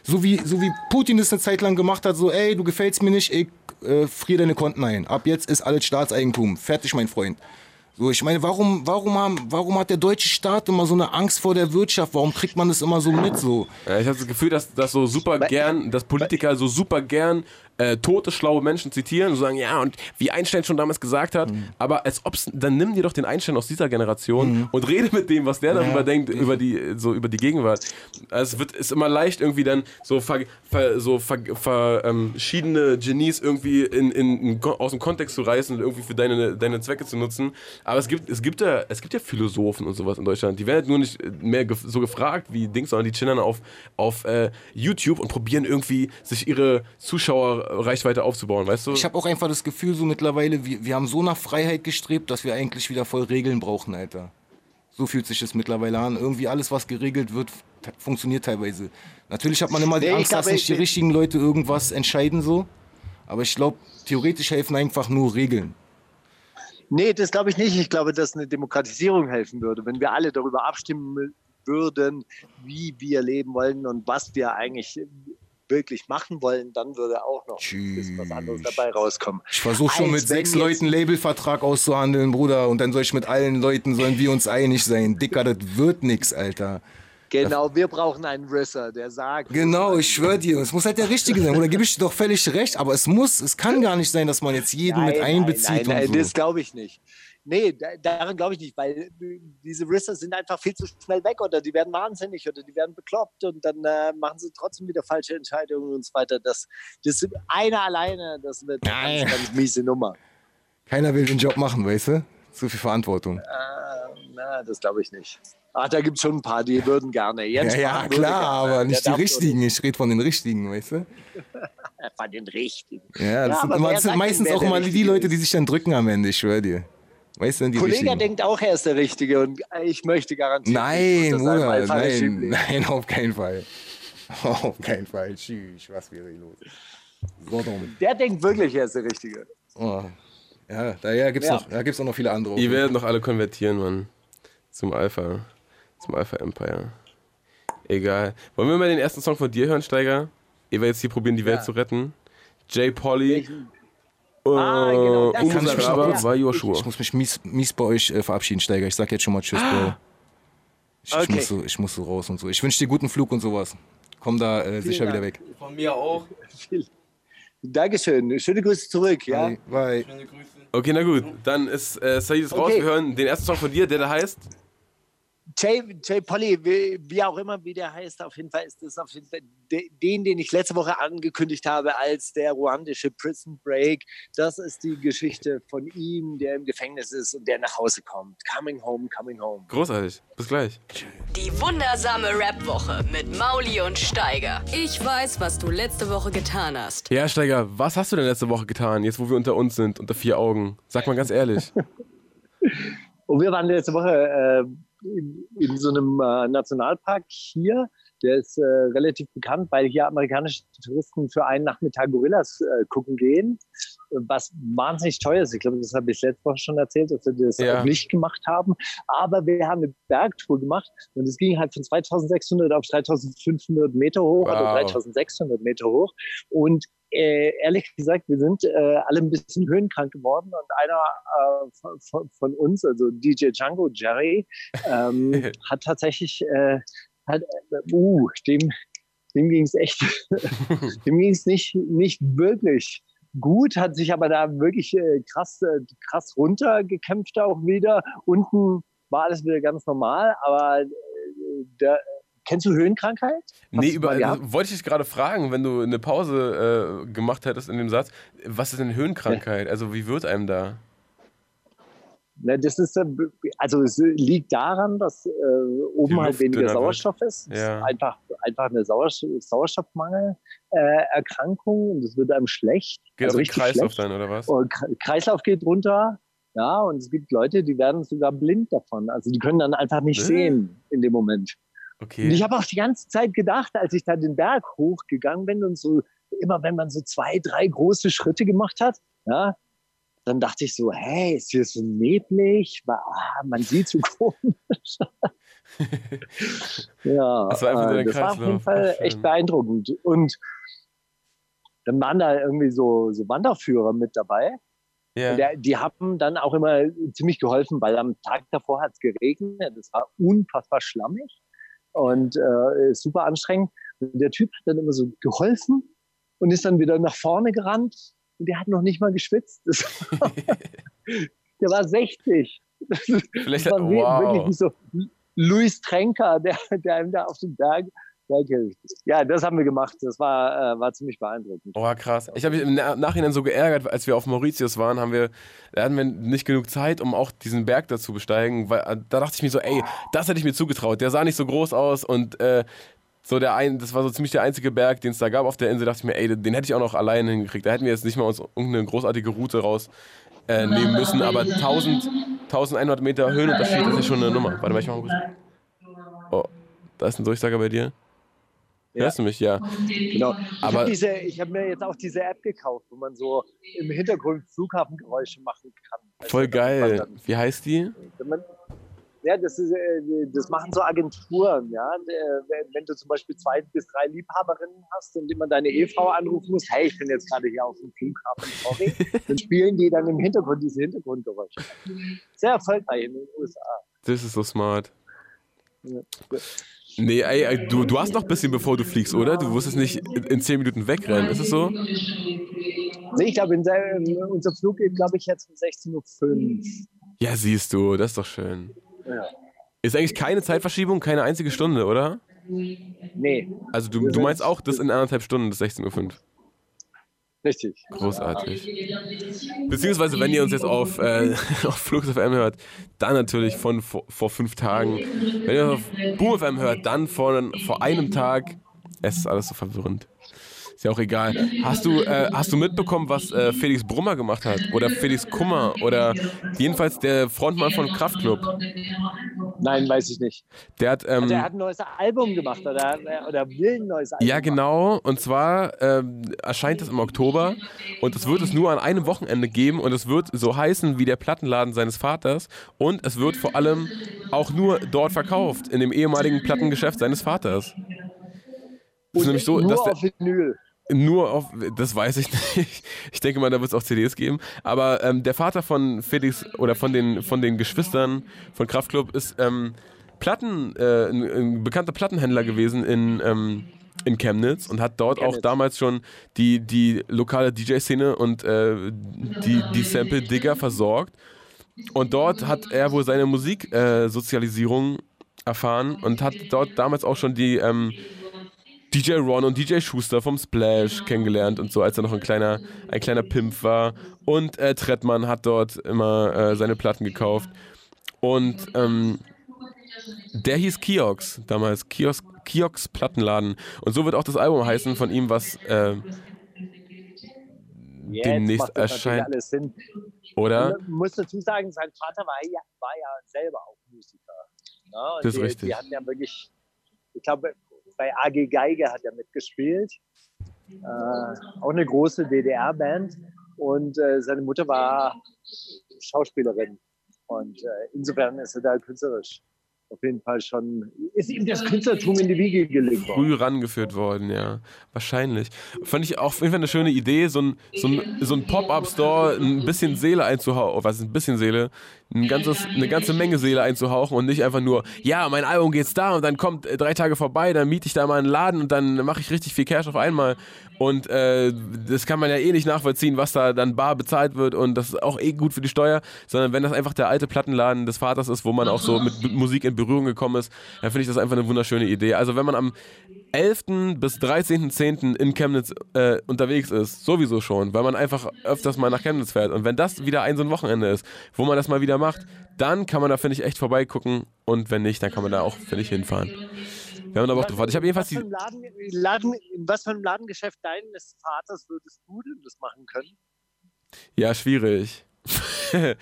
so wie, so wie Putin das eine Zeit lang gemacht hat, so, ey, du gefällst mir nicht, ich äh, friere deine Konten ein. Ab jetzt ist alles Staatseigentum. Fertig, mein Freund. So, ich meine, warum, warum, haben, warum hat der deutsche Staat immer so eine Angst vor der Wirtschaft? Warum kriegt man das immer so mit? So? Ja, ich habe das Gefühl, dass, dass so super gern, dass Politiker so super gern äh, tote, schlaue Menschen zitieren und sagen, ja, und wie Einstein schon damals gesagt hat, aber als ob's, dann nimm dir doch den Einstein aus dieser Generation und rede mit dem, was der darüber denkt, über die, so über die Gegenwart. Also es wird, ist immer leicht, irgendwie dann so, ver, ver, so ver, ähm, verschiedene Genies irgendwie in, in, aus dem Kontext zu reißen und irgendwie für deine, deine Zwecke zu nutzen. Aber es gibt, es, gibt ja, es gibt ja Philosophen und sowas in Deutschland. Die werden halt nur nicht mehr gef so gefragt wie Dings, sondern die chillen dann auf, auf äh, YouTube und probieren irgendwie, sich ihre Zuschauerreichweite aufzubauen, weißt du? Ich habe auch einfach das Gefühl, so mittlerweile, wir, wir haben so nach Freiheit gestrebt, dass wir eigentlich wieder voll Regeln brauchen, Alter. So fühlt sich das mittlerweile an. Irgendwie alles, was geregelt wird, funktioniert teilweise. Natürlich hat man immer die Nee, Angst, dass nicht die ich- richtigen Leute irgendwas entscheiden, so. Aber ich glaube, theoretisch helfen einfach nur Regeln. Nee, das glaube ich nicht. Ich glaube, dass eine Demokratisierung helfen würde, wenn wir alle darüber abstimmen würden, wie wir leben wollen und was wir eigentlich wirklich machen wollen, dann würde auch noch was anderes dabei rauskommen. Ich versuche schon mit sechs Leuten Labelvertrag auszuhandeln, Bruder. Und dann soll ich mit allen Leuten, sollen wir uns einig sein. Dicker, das wird nix, Alter. Genau, wir brauchen einen Risser, der sagt. Genau, ich schwöre dir, es muss halt der Richtige sein. Oder gebe ich dir doch völlig recht. Aber es muss, es kann gar nicht sein, dass man jetzt jeden mit einbezieht Nein, nein, nein, so. das glaube ich nicht. Nee, da, daran glaube ich nicht, weil äh, diese Risser sind einfach viel zu schnell weg oder die werden wahnsinnig oder die werden bekloppt und dann äh, machen sie trotzdem wieder falsche Entscheidungen und so weiter. Das, das einer alleine, das wird eine ganz, ganz miese Nummer. Keiner will den Job machen, weißt du? Zu viel Verantwortung. Äh, na, das glaube ich nicht. Ach, da gibt es schon ein paar, die würden gerne. Jens Ja, ja, klar, gerne. aber nicht die richtigen. Ich rede von den richtigen, weißt du? Von den richtigen. Ja, das Ja, sind, immer, das sind meistens auch immer die Leute, die sich dann drücken am Ende, ich schwöre dir. Weißt du, die Kollege denkt auch, er ist der Richtige und ich möchte garantieren, Nein, Bruder, nein, nein, auf keinen Fall. Auf keinen Fall. Tschüss, was wäre hier los? So. Der denkt wirklich, er ist der Richtige. Oh. Ja, daher gibt's Ja. noch, da gibt's auch noch viele andere. Ihr werdet noch alle konvertieren, Mann. Zum Alpha. Zum Alpha Empire. Egal. Wollen wir mal den ersten Song von dir hören, Steiger? Ihr werdet jetzt hier probieren, die Welt Ja. zu retten. J. Polly. Ah, genau, das Äh, ich noch- war Ich Joshua. muss mich mies, mies bei euch äh, verabschieden, Steiger. Ich sag jetzt schon mal Tschüss, Bro. Ich, ich, Okay. muss so, ich muss so raus und so. Ich wünsche dir guten Flug und sowas. Komm da äh, sicher wieder weg. Von mir auch. Dankeschön. Schöne Grüße zurück. Ja? Bye. Bye. Schöne Grüße. Okay, na gut. Dann ist äh, Said ist raus. Okay. Wir hören den ersten Song von dir, der da heißt. Jay, Jay Polly, wie, wie auch immer, wie der heißt, auf jeden Fall ist das auf jeden Fall de, den, den ich letzte Woche angekündigt habe als der ruandische Prison Break. Das ist die Geschichte von ihm, der im Gefängnis ist und der nach Hause kommt. Coming home, coming home. Großartig. Bis gleich. Die wundersame Rap-Woche mit Mauli und Steiger. Ich weiß, was du letzte Woche getan hast. Ja, Steiger, was hast du denn letzte Woche getan, jetzt wo wir unter uns sind, unter vier Augen? Sag mal ganz ehrlich. Und wir waren letzte Woche äh, in, in so einem äh, Nationalpark hier. Der ist äh, relativ bekannt, weil hier amerikanische Touristen für einen Nachmittag Gorillas äh, gucken gehen, was wahnsinnig teuer ist. Ich glaube, das habe ich letzte Woche schon erzählt, dass wir das Ja. auch nicht gemacht haben. Aber wir haben eine Bergtour gemacht und es ging halt von 2600 auf 3500 Meter hoch oder Wow. 3600 Meter hoch. Und äh, ehrlich gesagt, wir sind äh, alle ein bisschen höhenkrank geworden und einer äh, von, von, von uns, also DJ Django Jerry, ähm, hat tatsächlich, äh, hat, äh, uh, dem, dem ging es echt, dem ging es nicht, nicht wirklich gut, hat sich aber da wirklich äh, krass, krass runtergekämpft auch wieder. Unten war alles wieder ganz normal, aber der, kennst du Höhenkrankheit? Nee, du über, wollte ich dich gerade fragen, wenn du eine Pause äh, gemacht hättest in dem Satz, was ist denn Höhenkrankheit? Also wie wird einem da? Ne, das ist, äh, also es liegt daran, dass äh, oben halt weniger Sauerstoff wird. ist. Ja. ist einfach, einfach eine Sauerstoff, Sauerstoffmangelerkrankung äh, und es wird einem schlecht. Geht also den Kreislauf schlecht. dann, oder was? Und Kreislauf geht runter, ja, und es gibt Leute, die werden sogar blind davon. Also die können dann einfach nicht äh. sehen in dem Moment. Okay. Und ich habe auch die ganze Zeit gedacht, als ich da den Berg hochgegangen bin und so, immer wenn man so zwei, drei große Schritte gemacht hat, ja, dann dachte ich so, hey, ist hier so neblig? Ah, man sieht so komisch. ja, das war, einfach äh, das war auf jeden Fall echt beeindruckend. Und dann waren da irgendwie so, so Wanderführer mit dabei. Yeah. Der, die haben dann auch immer ziemlich geholfen, weil am Tag davor hat es geregnet. Es war unfassbar schlammig und äh, super anstrengend. Und der Typ hat dann immer so geholfen und ist dann wieder nach vorne gerannt und der hat noch nicht mal geschwitzt. der war 60. Vielleicht das war wow. wirklich so Luis Trenker, der, der einem da auf dem Berg ja, das haben wir gemacht. Das war, äh, war ziemlich beeindruckend. Oh, krass. Ich habe mich im Nachhinein so geärgert, als wir auf Mauritius waren, haben wir, da hatten wir nicht genug Zeit, um auch diesen Berg da zu besteigen. Weil, äh, da dachte ich mir so, ey, das hätte ich mir zugetraut. Der sah nicht so groß aus und äh, so der ein, das war so ziemlich der einzige Berg, den es da gab auf der Insel. Da dachte ich mir, ey, den hätte ich auch noch alleine hingekriegt. Da hätten wir jetzt nicht mal uns irgendeine großartige Route raus äh, nehmen müssen. Aber 1000, 1100 Meter Höhenunterschied ist ja schon eine Nummer. Warte mal, ich mach mal kurz. Oh, da ist ein Durchsager bei dir. Ja. Hörst du mich, ja. Genau. Aber ich habe hab mir jetzt auch diese App gekauft, wo man so im Hintergrund Flughafengeräusche machen kann. Voll geil. Wie heißt die? Man, ja, das, ist, äh, das machen so Agenturen, ja. Wenn du zum Beispiel zwei bis drei Liebhaberinnen hast und immer deine Ehefrau anrufen musst, hey, ich bin jetzt gerade hier auf dem Flughafen, sorry, dann spielen die dann im Hintergrund diese Hintergrundgeräusche. Sehr erfolgreich in den USA. Das ist so smart. Ja. Nee, ey, du, du hast noch ein bisschen bevor du fliegst, oder? Du wirst es nicht in 10 Minuten wegrennen, ist es so? Nee, ich glaube, unser Flug geht, glaube ich, jetzt um 16.05 Uhr. Ja, siehst du, das ist doch schön. Ja. Ist eigentlich keine Zeitverschiebung, keine einzige Stunde, oder? Nee. Also du, du meinst auch das in anderthalb Stunden, das 16.05 Uhr? Richtig. Großartig. Beziehungsweise, wenn ihr uns jetzt auf, äh, auf Flux FM hört, dann natürlich von vor, vor, fünf Tagen. Wenn ihr auf Boom FM hört, dann vor, vor einem Tag. Es ist alles so verwirrend. Ist ja auch egal. Hast du, äh, hast du mitbekommen, was äh, Felix Brummer gemacht hat? Oder Felix Kummer? Oder jedenfalls der Frontmann von Kraftklub? Nein, weiß ich nicht. Der hat, ähm, der hat ein neues Album gemacht oder, oder will ein neues Album Ja, genau. Und zwar ähm, erscheint es im Oktober und es wird es nur an einem Wochenende geben und es wird so heißen wie der Plattenladen seines Vaters und es wird vor allem auch nur dort verkauft, in dem ehemaligen Plattengeschäft seines Vaters. Das ist nämlich so, dass der. Nur auf, das weiß ich nicht. Ich denke mal, da wird es auch CDs geben. Aber ähm, der Vater von Felix oder von den, von den Geschwistern von Kraftklub ist ähm, Platten, äh, ein, ein, bekannter Plattenhändler gewesen in, ähm, in Chemnitz und hat dort Chemnitz. auch damals schon die, die lokale DJ-Szene und äh, die, die Sample-Digger versorgt. Und dort hat er wohl seine Musiksozialisierung äh, erfahren und hat dort damals auch schon die ähm, DJ Ron und DJ Schuster vom Splash kennengelernt und so, als er noch ein kleiner, ein kleiner Pimp war. Und äh, Trettmann hat dort immer äh, seine Platten gekauft. Und ähm, der hieß Kiox damals, Kiosk, Kiox Plattenladen. Und so wird auch das Album heißen von ihm, was äh, demnächst erscheint. Oder? Ich muss dazu sagen, sein Vater war ja, war ja selber auch Musiker. Ja, das ist die, richtig. Die hatten ja wirklich, ich glaube, bei AG Geige hat er mitgespielt. Äh, auch eine große DDR-Band. Und äh, seine Mutter war Schauspielerin. Und äh, insofern ist er da künstlerisch auf jeden Fall schon, ist ihm das Künstlertum in die Wiege gelegt worden. Früh rangeführt worden, ja. Wahrscheinlich. Fand ich auch auf jeden Fall eine schöne Idee, so ein, so ein, so ein Pop-Up-Store ein bisschen Seele einzuhauchen, was ist ein bisschen Seele, ein ganzes, eine ganze Menge Seele einzuhauchen und nicht einfach nur, ja, mein Album geht's da und dann kommt äh, drei Tage vorbei, dann miete ich da mal einen Laden und dann mache ich richtig viel Cash auf einmal. Und äh, das kann man ja eh nicht nachvollziehen, was da dann bar bezahlt wird und das ist auch eh gut für die Steuer, sondern wenn das einfach der alte Plattenladen des Vaters ist, wo man auch so mit Musik in Berührung gekommen ist, dann finde ich das einfach eine wunderschöne Idee. Also wenn man am 11. bis 13.10. in Chemnitz äh, unterwegs ist, sowieso schon, weil man einfach öfters mal nach Chemnitz fährt. Und wenn das wieder ein so ein Wochenende ist, wo man das mal wieder macht, dann kann man da, finde ich, echt vorbeigucken. Und wenn nicht, dann kann man da auch, finde ich, hinfahren. Wir haben da Bock drauf. Ich habe jedenfalls die. ein Laden, Laden, in was für einem Ladengeschäft deines Vaters würdest du denn das machen können? Ja, schwierig.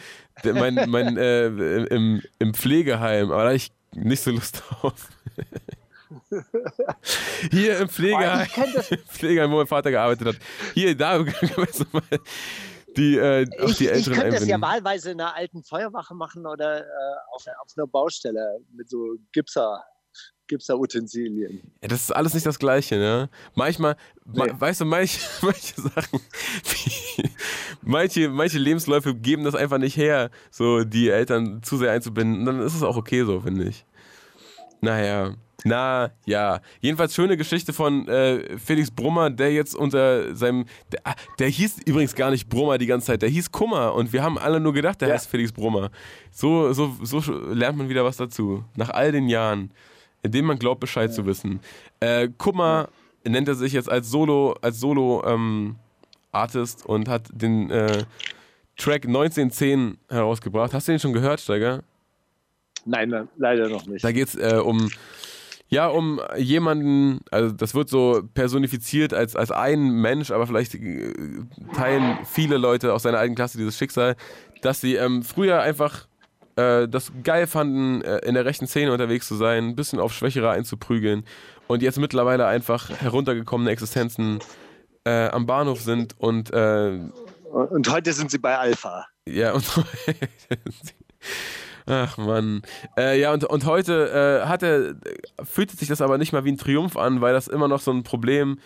Mein mein äh, im, im Pflegeheim, aber da hab ich nicht so Lust drauf. Hier im Pflegeheim, Pflegeheim, wo mein Vater gearbeitet hat. Hier, da die, äh, Ich, die ich könnte das ja wahlweise in einer alten Feuerwache machen oder äh, auf, auf einer Baustelle mit so Gipser, Gipser-Utensilien. Ja, das ist alles nicht das Gleiche, ne? Manchmal, ma, weißt du, manche, manche Sachen, wie, manche, manche Lebensläufe geben das einfach nicht her, so die Eltern zu sehr einzubinden. Dann ist es auch okay so, finde ich. Naja, na ja. Jedenfalls schöne Geschichte von äh, Felix Brummer, der jetzt unter seinem. Der, ah, der hieß übrigens gar nicht Brummer die ganze Zeit, der hieß Kummer und wir haben alle nur gedacht, der Ja. heißt Felix Brummer. So, so, so lernt man wieder was dazu. Nach all den Jahren, in denen man glaubt, Bescheid zu wissen. Äh, Kummer nennt er sich jetzt als Solo, als Solo ähm, Artist und hat den äh, Track 1910 herausgebracht. Hast du den schon gehört, Steiger? Nein, nein, leider noch nicht. Da geht es äh, um, ja, um jemanden, also das wird so personifiziert als, als ein Mensch, aber vielleicht äh, teilen viele Leute aus seiner alten Klasse dieses Schicksal, dass sie ähm, früher einfach äh, das geil fanden, äh, in der rechten Szene unterwegs zu sein, ein bisschen auf Schwächere einzuprügeln und jetzt mittlerweile einfach heruntergekommene Existenzen äh, am Bahnhof sind und äh, Und, und heute sind sie bei Alpha. ja, und. Ach Mann. Äh, ja, und, und heute äh, hat er, fühlt sich das aber nicht mal wie ein Triumph an, weil das immer noch so ein Problem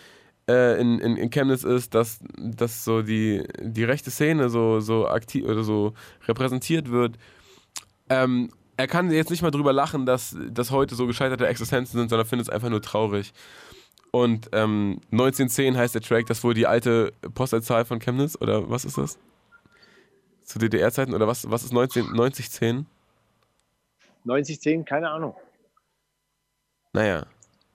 äh, in, in, in Chemnitz ist, dass, dass so die, die rechte Szene so, so aktiv oder so repräsentiert wird. Ähm, er kann jetzt nicht mal drüber lachen, dass das heute so gescheiterte Existenzen sind, sondern findet es einfach nur traurig. Und ähm, 1910 heißt der Track, das wohl die alte Postleitzahl von Chemnitz, oder was ist das? Zu DDR-Zeiten, oder was, was ist 19, 9010? 9010, keine Ahnung. Naja.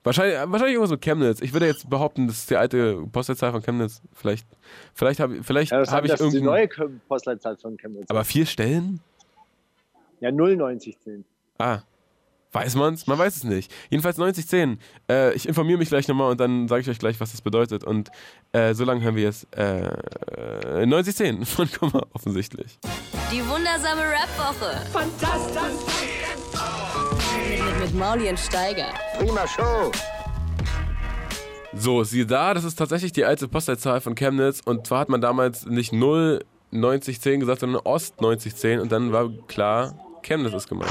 Wahrscheinlich, wahrscheinlich irgendwas mit Chemnitz. Ich würde jetzt behaupten, das ist die alte Postleitzahl von Chemnitz. Vielleicht, vielleicht habe vielleicht Ja, das, hab ich das ist die irgendein... neue Postleitzahl von Chemnitz. Aber vier Stellen? ja, 09010. Ah. Weiß man's? Man weiß es nicht. Jedenfalls 9010. Äh, ich informiere mich gleich nochmal und dann sage ich euch gleich, was das bedeutet. Und äh, so lange hören wir jetzt äh, 9010 von Kummer offensichtlich. Die wundersame Rap-Woche. Fantastisch. Mit, mit Mauli und Steiger. Prima Show. So, siehe da, das ist tatsächlich die alte Postleitzahl von Chemnitz. Und zwar hat man damals nicht 0 9010 gesagt, sondern Ost 9010. Und dann war klar, Chemnitz ist gemeint.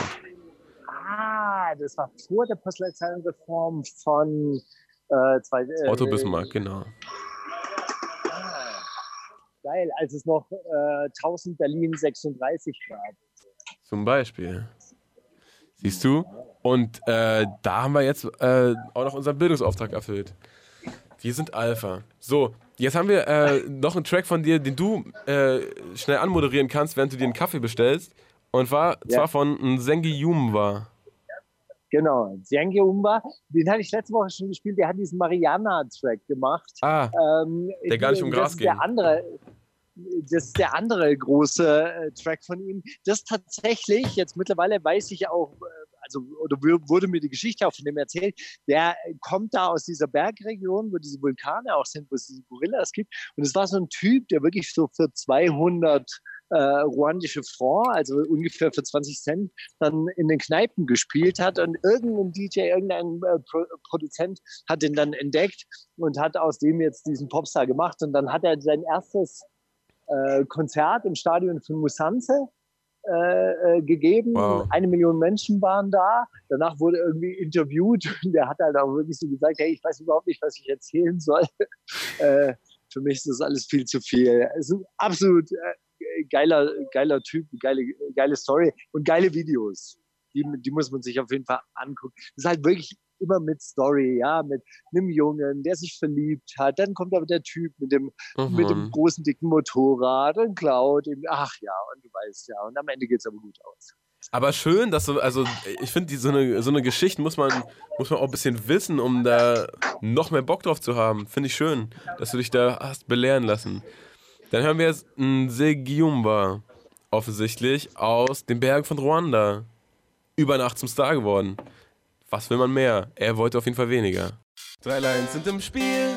Ah, das war vor der Postleitzahlenreform von äh, zwei, äh, Otto Bismarck, genau. Geil, als es noch äh, 1000 Berlin 36 gab. Zum Beispiel. Siehst du? Und äh, da haben wir jetzt äh, auch noch unseren Bildungsauftrag erfüllt. Wir sind Alpha. So, jetzt haben wir äh, noch einen Track von dir, den du äh, schnell anmoderieren kannst, während du dir einen Kaffee bestellst. Und war Ja. zwar von Nsengi Yumwa. Genau, Zengi Umba, den hatte ich letzte Woche schon gespielt, der hat diesen Mariana-Track gemacht. Ah, Ähm, Der gar nicht um Gras ist der andere, Das ist der andere große äh, Track von ihm. Das tatsächlich, jetzt mittlerweile weiß ich auch, äh, also oder wurde mir die Geschichte auch von dem erzählt, der äh, kommt da aus dieser Bergregion, wo diese Vulkane auch sind, wo es diese Gorillas gibt. Und es war so ein Typ, der wirklich so für 200 äh, ruandische Franc, also ungefähr für 20 Cent, dann in den Kneipen gespielt hat und irgendein DJ, irgendein äh, Pro Produzent hat den dann entdeckt und hat aus dem jetzt diesen Popstar gemacht und dann hat er sein erstes äh, Konzert im Stadion von Musanze äh, äh, gegeben. Wow. Eine Million Menschen waren da. Danach wurde irgendwie interviewt und der hat halt auch wirklich so gesagt, hey, ich weiß überhaupt nicht, was ich erzählen soll. äh, für mich ist das alles viel zu viel. Es ist ein absolut äh, geiler, geiler Typ, geile, geile Story und geile Videos. Die, die muss man sich auf jeden Fall angucken. Das ist halt wirklich immer mit Story, ja, mit einem Jungen, der sich verliebt hat. Dann kommt aber der Typ mit dem, mit dem Mhm. großen, dicken Motorrad und klaut ihm. Ach ja, und du weißt ja. Und am Ende geht es aber gut aus. Aber schön, dass du, also ich finde, so eine, so eine Geschichte muss man, muss man auch ein bisschen wissen, um da noch mehr Bock drauf zu haben. Finde ich schön, dass du dich da hast belehren lassen. Dann hören wir jetzt einen Segiumba, offensichtlich, aus den Bergen von Ruanda. Über Nacht zum Star geworden. Was will man mehr? Er wollte auf jeden Fall weniger. Drei Lines sind im Spiel,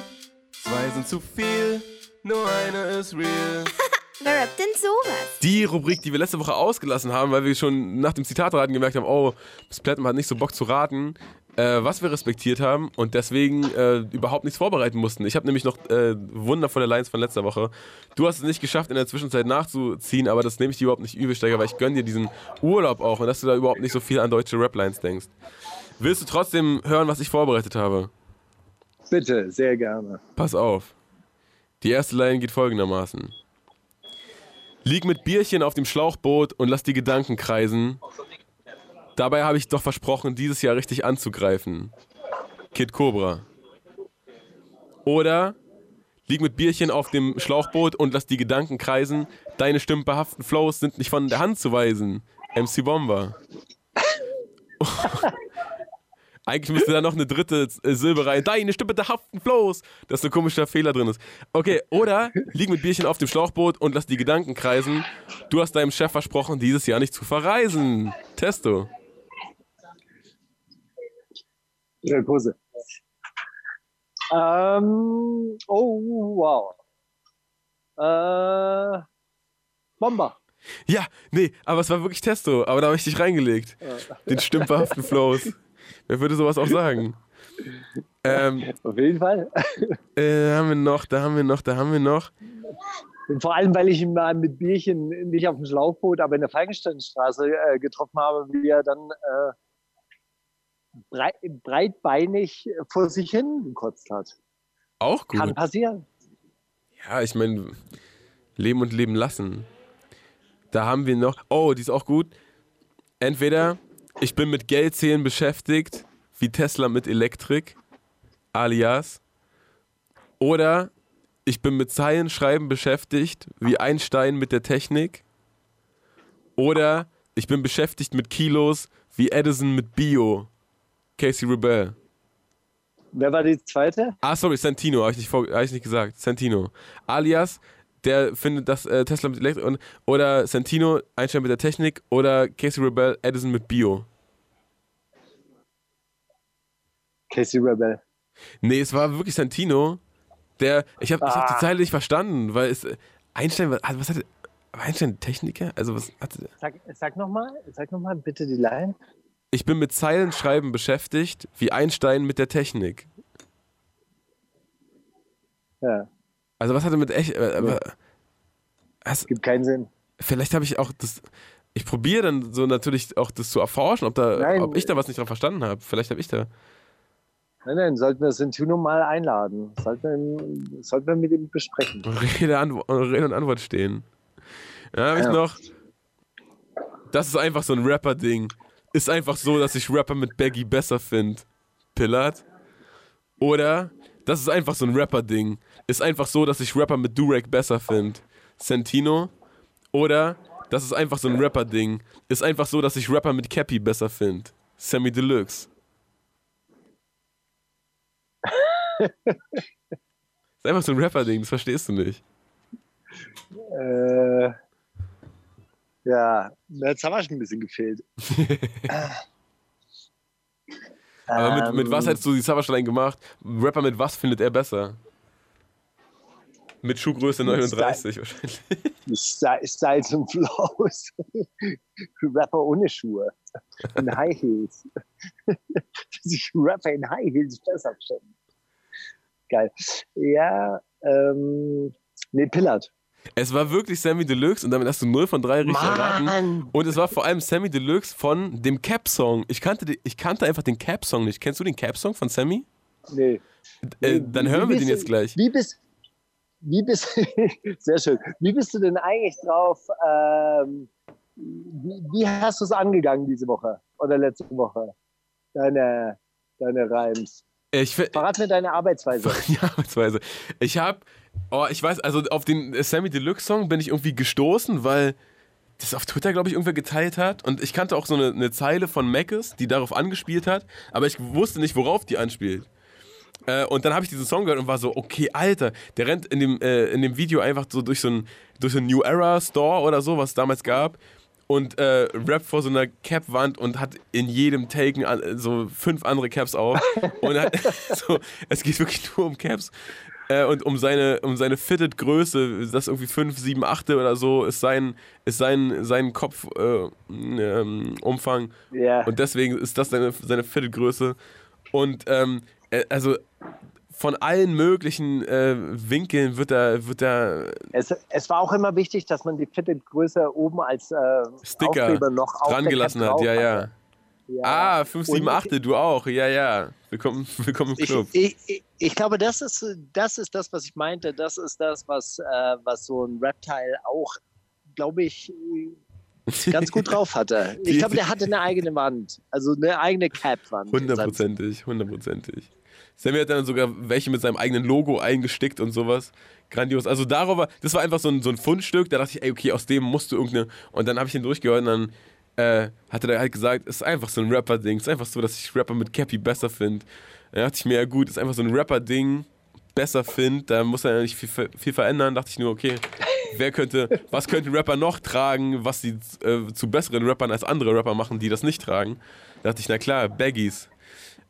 zwei sind zu viel, nur eine ist real. Wer rappt denn sowas? Die Rubrik, die wir letzte Woche ausgelassen haben, weil wir schon nach dem Zitatraten gemerkt haben, oh, das Platten hat nicht so Bock zu raten, äh, was wir respektiert haben und deswegen äh, überhaupt nichts vorbereiten mussten. Ich habe nämlich noch äh, wundervolle Lines von letzter Woche. Du hast es nicht geschafft, in der Zwischenzeit nachzuziehen, aber das nehme ich dir überhaupt nicht übel, Steiger, weil ich gönne dir diesen Urlaub auch und dass du da überhaupt nicht so viel an deutsche Rap-Lines denkst. Willst du trotzdem hören, was ich vorbereitet habe? Bitte, sehr gerne. Pass auf. Die erste Line geht folgendermaßen. Lieg mit Bierchen auf dem Schlauchboot und lass die Gedanken kreisen. Dabei habe ich doch versprochen, dieses Jahr richtig anzugreifen. Kid Cobra. Oder lieg mit Bierchen auf dem Schlauchboot und lass die Gedanken kreisen. Deine stümperhaften Flows sind nicht von der Hand zu weisen. MC Bomber. Eigentlich müsste da noch eine dritte äh, Silbe rein. Deine stümperhaften Flows. Dass so ein komischer Fehler drin ist. Okay, oder lieg mit Bierchen auf dem Schlauchboot und lass die Gedanken kreisen. Du hast deinem Chef versprochen, dieses Jahr nicht zu verreisen. Testo. Ja, Pose. Ähm, oh, wow. Äh, Bomber. Ja, nee, aber es war wirklich Testo. Aber da habe ich dich reingelegt. Den stümperhaften Flows. Wer würde sowas auch sagen? Ähm, Auf jeden Fall. äh, haben wir noch, da haben wir noch, da haben wir noch. Und vor allem, weil ich ihn mal mit Bierchen nicht auf dem Schlauchboot, aber in der Falkensteinstraße äh, getroffen habe, wie er dann äh, breit, breitbeinig vor sich hin gekotzt hat. Auch gut. Kann passieren. Ja, ich meine, leben und leben lassen. Da haben wir noch, oh, die ist auch gut. Entweder ich bin mit Geldzählen beschäftigt, wie Tesla mit Elektrik, alias. Oder ich bin mit Zeilenschreiben beschäftigt, wie Einstein mit der Technik. Oder ich bin beschäftigt mit Kilos, wie Edison mit Bio. Casey Rebel. Wer war die zweite? Ah, sorry, Santino, habe ich, nicht vor- hab ich nicht gesagt. Santino. Alias, der findet, dass äh, Tesla mit Elektrik und oder Santino, Einstein mit der Technik oder Casey Rebel, Edison mit Bio. Casey Rebel. Nee, es war wirklich Santino, der, ich habe ich hab die Ah. Zeile nicht verstanden, weil es, äh, Einstein, was, was hatte, war Einstein Techniker? Also was hatte, Sag, sag nochmal, sag noch mal bitte die Line. ich bin mit Zeilenschreiben beschäftigt, wie Einstein mit der Technik. Ja, Also was hatte mit echt, äh, aber, was, gibt keinen Sinn. vielleicht habe ich auch das. Ich probiere dann so natürlich auch das zu erforschen, ob, da, Nein. ob ich da was nicht dran verstanden habe. Vielleicht habe ich da. Nein, nein, sollten wir Sentino mal einladen. Sollten wir, sollten wir mit ihm besprechen. Rede, Antwo- Rede und Antwort stehen. Dann habe ich Ja. noch. Das ist einfach so ein Rapper-Ding. Ist einfach so, dass ich Rapper mit Baggy besser finde. Pillard. Oder das ist einfach so ein Rapper-Ding. Ist einfach so, dass ich Rapper mit Durek besser finde. Sentino. Oder das ist einfach so ein Rapper-Ding. Ist einfach so, dass ich Rapper mit Cappy besser finde. Sammy Deluxe. ist einfach so ein Rapper-Ding, das verstehst du nicht. Äh, ja, jetzt haben wir schon ein bisschen gefehlt. Aber mit, mit was Ähm, hättest du die Savage-Line gemacht? Rapper mit was findet er besser? Mit Schuhgröße Mit 39 wahrscheinlich. Style, Styles und Flows. Rapper ohne Schuhe. In High Heels. Dass ich Rapper in High Heels besser finde. Geil. Ja, ähm, nee, Pillard. Es war wirklich Sammy Deluxe und damit hast du 0 von 3 richtig erraten. Mann! Und es war vor allem Sammy Deluxe von dem Cap-Song. Ich kannte, ich kannte einfach den Cap-Song nicht. Kennst du den Cap-Song von Sammy? Nee. Äh, Wie- dann wie hören wir bist den jetzt gleich. Wie bist, wie bist, sehr schön. Wie bist du denn eigentlich drauf? Ähm, wie, wie hast du es angegangen diese Woche oder letzte Woche? Deine, deine Reims. Ich, Verrat mir deine Arbeitsweise. die Arbeitsweise. Ich habe, oh, ich weiß, also auf den Sammy Deluxe Song bin ich irgendwie gestoßen, weil das auf Twitter, glaube ich, irgendwer geteilt hat. Und ich kannte auch so eine, eine Zeile von Mackes, die darauf angespielt hat, aber ich wusste nicht, worauf die anspielt. Äh, und dann habe ich diesen Song gehört und war so, okay, Alter, der rennt in dem, äh, in dem Video einfach so durch so ein, durch so New Era Store oder so, was es damals gab. Und äh, rappt vor so einer Cap-Wand und hat in jedem Taken an, so fünf andere Caps auf. und hat, so, es geht wirklich nur um Caps. Äh, und um seine, um seine fitted Größe, das irgendwie 5, 7, 8 oder so, ist sein, ist sein, sein Kopfumfang. Äh, ähm, Umfang. Ja. Und deswegen ist das seine, seine fitted Größe. Und ähm, äh, also von allen möglichen äh, Winkeln wird da, wird da Es, es war auch immer wichtig, dass man die Fitted-Größe oben als äh, Sticker Aufkleber noch auf dran gelassen hat. Ja, ja. Ja. Ah, 5, 7, Und 8, du auch. Ja, ja. Willkommen, willkommen im Ich, Club. ich, ich, ich glaube, das ist, das ist das, was ich meinte. Das ist das, was, äh, was so ein Reptile auch, glaube ich, ganz gut drauf hatte. Ich glaube, der hatte eine eigene Wand. Also eine eigene Cap-Wand. Hundertprozentig, hundertprozentig. Sammy hat dann sogar welche mit seinem eigenen Logo eingestickt und sowas. Grandios. Also darüber, das war einfach so ein, so ein Fundstück, da dachte ich, ey, okay, aus dem musst du irgendeine. Und dann habe ich ihn durchgehört und dann äh, hat er halt gesagt, es ist einfach so ein Rapper-Ding. Es ist einfach so, dass ich Rapper mit Cappy besser finde. Da dachte ich mir, ja gut, ist einfach so ein Rapper-Ding, besser finde, da muss er ja nicht viel, viel verändern. dachte ich nur, okay, wer könnte, was könnten Rapper noch tragen, was sie äh, zu besseren Rappern als andere Rapper machen, die das nicht tragen? Da dachte ich, na klar, Baggies.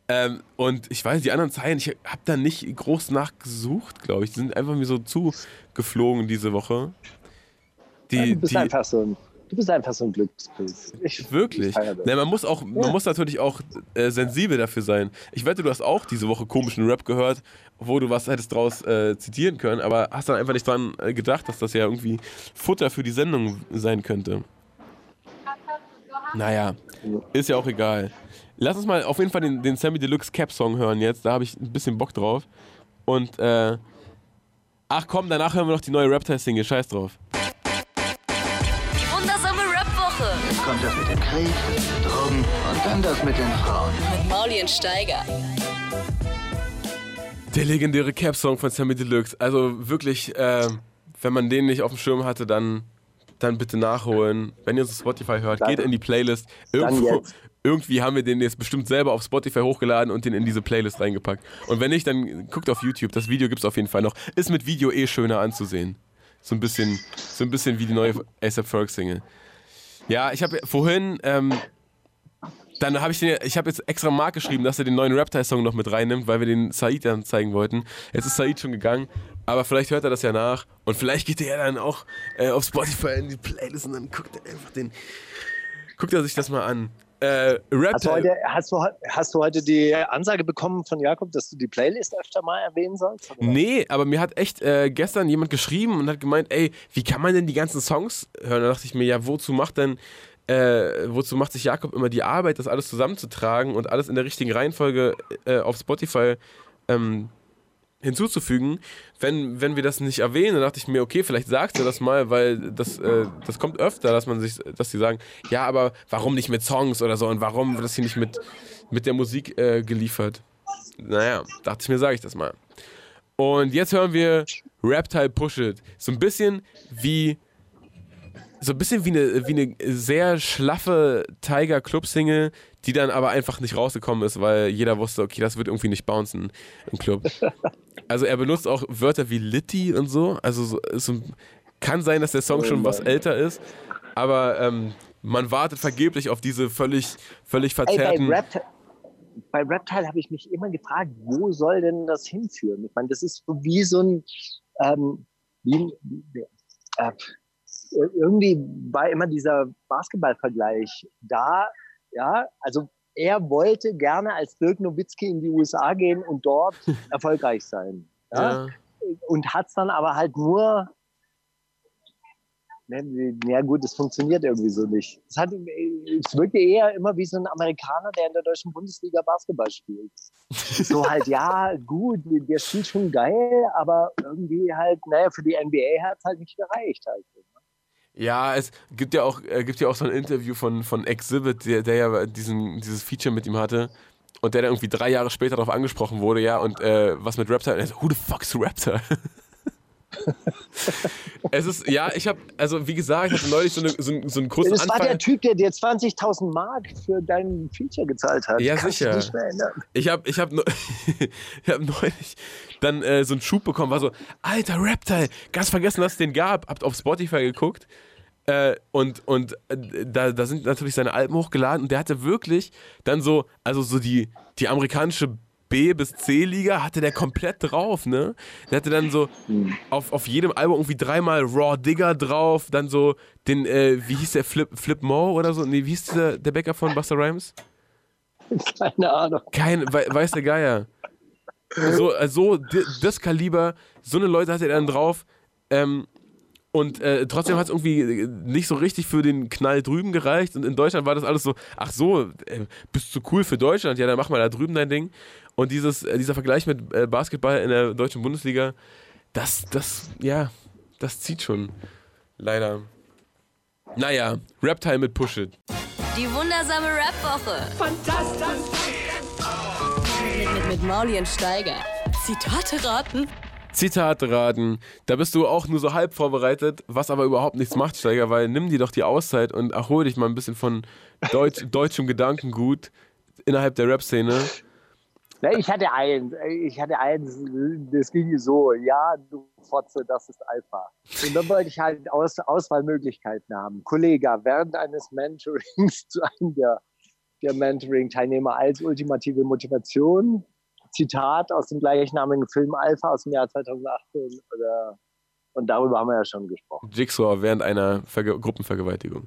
Ähm, und ich weiß, die anderen Zeilen, ich habe da nicht groß nachgesucht, glaube ich. Die sind einfach mir so zugeflogen diese Woche. Die, du, bist die, einfach so ein, du bist einfach so ein Glückspilz. Ich, Wirklich? Ich feier das. Ne, man muss auch, man muss natürlich auch äh, sensibel dafür sein. Ich wette, du hast auch diese Woche komischen Rap gehört, wo du was hättest draus äh, zitieren können, aber hast dann einfach nicht dran äh, gedacht, dass das ja irgendwie Futter für die Sendung sein könnte. Naja, ist ja auch egal. Lass uns mal auf jeden Fall den, den Sammy Deluxe Cap Song hören jetzt. Da habe ich ein bisschen Bock drauf. Und, äh, ach komm, danach hören wir noch die neue Rap-Single. Scheiß drauf. Jetzt kommt das mit dem Krieg, Drogen und dann das mit den Frauen. mit Mauli und Steiger. Der legendäre Cap-Song von Sammy Deluxe. Also wirklich, äh, wenn man den nicht auf dem Schirm hatte, dann, dann bitte nachholen. Wenn ihr uns auf Spotify hört, Dann- geht in die Playlist. Irgendwo, irgendwie haben wir den jetzt bestimmt selber auf Spotify hochgeladen und den in diese Playlist reingepackt. Und wenn nicht, dann guckt auf YouTube. Das Video gibt es auf jeden Fall noch. Ist mit Video eh schöner anzusehen. So ein bisschen, so ein bisschen wie die neue ASAP Ferg Single. Ja, ich habe vorhin, ähm, dann habe ich den, ich habe jetzt extra Mark geschrieben, dass er den neuen Reptile-Song noch mit reinnimmt, weil wir den Said dann zeigen wollten. Jetzt ist Said schon gegangen, aber vielleicht hört er das ja nach und vielleicht geht er dann auch äh, auf Spotify in die Playlist und dann guckt er einfach den, guckt er sich das mal an. Äh, Hast du, heute, hast, du, hast du heute die Ansage bekommen von Jakob, dass du die Playlist öfter mal erwähnen sollst? oder? Nee, aber mir hat echt äh, gestern jemand geschrieben und hat gemeint, ey, wie kann man denn die ganzen Songs hören? Da dachte ich mir, ja, wozu macht denn, äh, wozu macht sich Jakob immer die Arbeit, das alles zusammenzutragen und alles in der richtigen Reihenfolge äh, auf Spotify ähm, hinzuzufügen, wenn, wenn wir das nicht erwähnen, dann dachte ich mir, okay, vielleicht sagst du das mal, weil das, äh, das kommt öfter, dass man sich, dass die sagen, ja, aber warum nicht mit Songs oder so und warum wird das hier nicht mit, mit der Musik äh, geliefert? Naja, dachte ich mir, sage ich das mal. Und jetzt hören wir Reptile Push It. So ein bisschen wie. So ein bisschen wie eine, wie eine sehr schlaffe Tiger Club Single, die dann aber einfach nicht rausgekommen ist, weil jeder wusste, okay, das wird irgendwie nicht bouncen im Club. Also er benutzt auch Wörter wie Litty und so. Also so, so, kann sein, dass der Song schon was älter ist, aber ähm, man wartet vergeblich auf diese völlig, völlig Ey, verzerrten. Rap, bei Reptile habe ich mich immer gefragt, wo soll denn das hinführen? Ich meine, das ist so wie so ein, ähm, wie, äh, irgendwie war immer dieser Basketballvergleich da, ja, also er wollte gerne als Dirk Nowitzki in die USA gehen und dort erfolgreich sein. Ja? ja. und hat es dann aber halt nur. Ja gut, das funktioniert irgendwie so nicht. Es, hat, es wirkte eher immer wie so ein Amerikaner, der in der deutschen Bundesliga Basketball spielt. So halt, ja, gut, der spielt schon geil, aber irgendwie halt, naja, für die NBA hat es halt nicht gereicht. Halt. Ja, es gibt ja auch, äh, gibt ja auch so ein Interview von, von Exhibit, der, der ja diesen, dieses Feature mit ihm hatte und der dann irgendwie drei Jahre später darauf angesprochen wurde, ja, und äh, was mit Raptor? Und er so, who the fuck's Raptor? Es ist, ja, ich habe, also wie gesagt, ich hatte neulich so, eine, so, einen- so einen großen Das war Anfall. der Typ, der dir 20.000 Mark für dein Feature gezahlt hat. Ja, Kannst sicher. Ich habe ich hab, neu- ich hab neulich dann äh, so einen Schub bekommen, war so, alter Reptile, ganz vergessen, dass es den gab. Habt auf Spotify geguckt. Äh, und und äh, da, da sind natürlich seine Alben hochgeladen und der hatte wirklich dann so, also so die, die amerikanische B- bis C-Liga hatte der komplett drauf, ne? Der hatte dann so auf, auf jedem Album irgendwie dreimal Raw Digger drauf, dann so den, äh, wie hieß der, Flip, Flip Mo oder so? Nee, wie hieß der, der Bäcker von Buster Rhymes? Keine Ahnung. Kein, wei- weiß der Geier. So, also das Kaliber, so eine Leute hatte er dann drauf. Ähm, und äh, trotzdem hat es irgendwie nicht so richtig für den Knall drüben gereicht. Und in Deutschland war das alles so, ach so, äh, bist du cool für Deutschland? Ja, dann mach mal da drüben dein Ding. Und dieses, äh, dieser Vergleich mit äh, Basketball in der deutschen Bundesliga, das, das, ja, das zieht schon. Leider. Naja, Reptile mit Push It. Die wundersame Rap-Woche. Fantastisch. Mit, mit, mit Mauli und Steiger. Zitate raten. Zitate raten. Da bist du auch nur so halb vorbereitet, was aber überhaupt nichts macht, Steiger, weil nimm dir doch die Auszeit und erhol dich mal ein bisschen von Deutsch, deutschem Gedankengut innerhalb der Rap-Szene. Ich hatte eins, ich hatte eins, das ging so, ja, du Fotze, das ist Alpha. Und dann wollte ich halt Aus, Auswahlmöglichkeiten haben. Kollege, während eines Mentorings zu einem der, der Mentoring-Teilnehmer als ultimative Motivation, Zitat aus dem gleichnamigen Film Alpha aus dem Jahr 2018 oder, und darüber haben wir ja schon gesprochen. Jigsaw während einer Verge Gruppenvergewaltigung.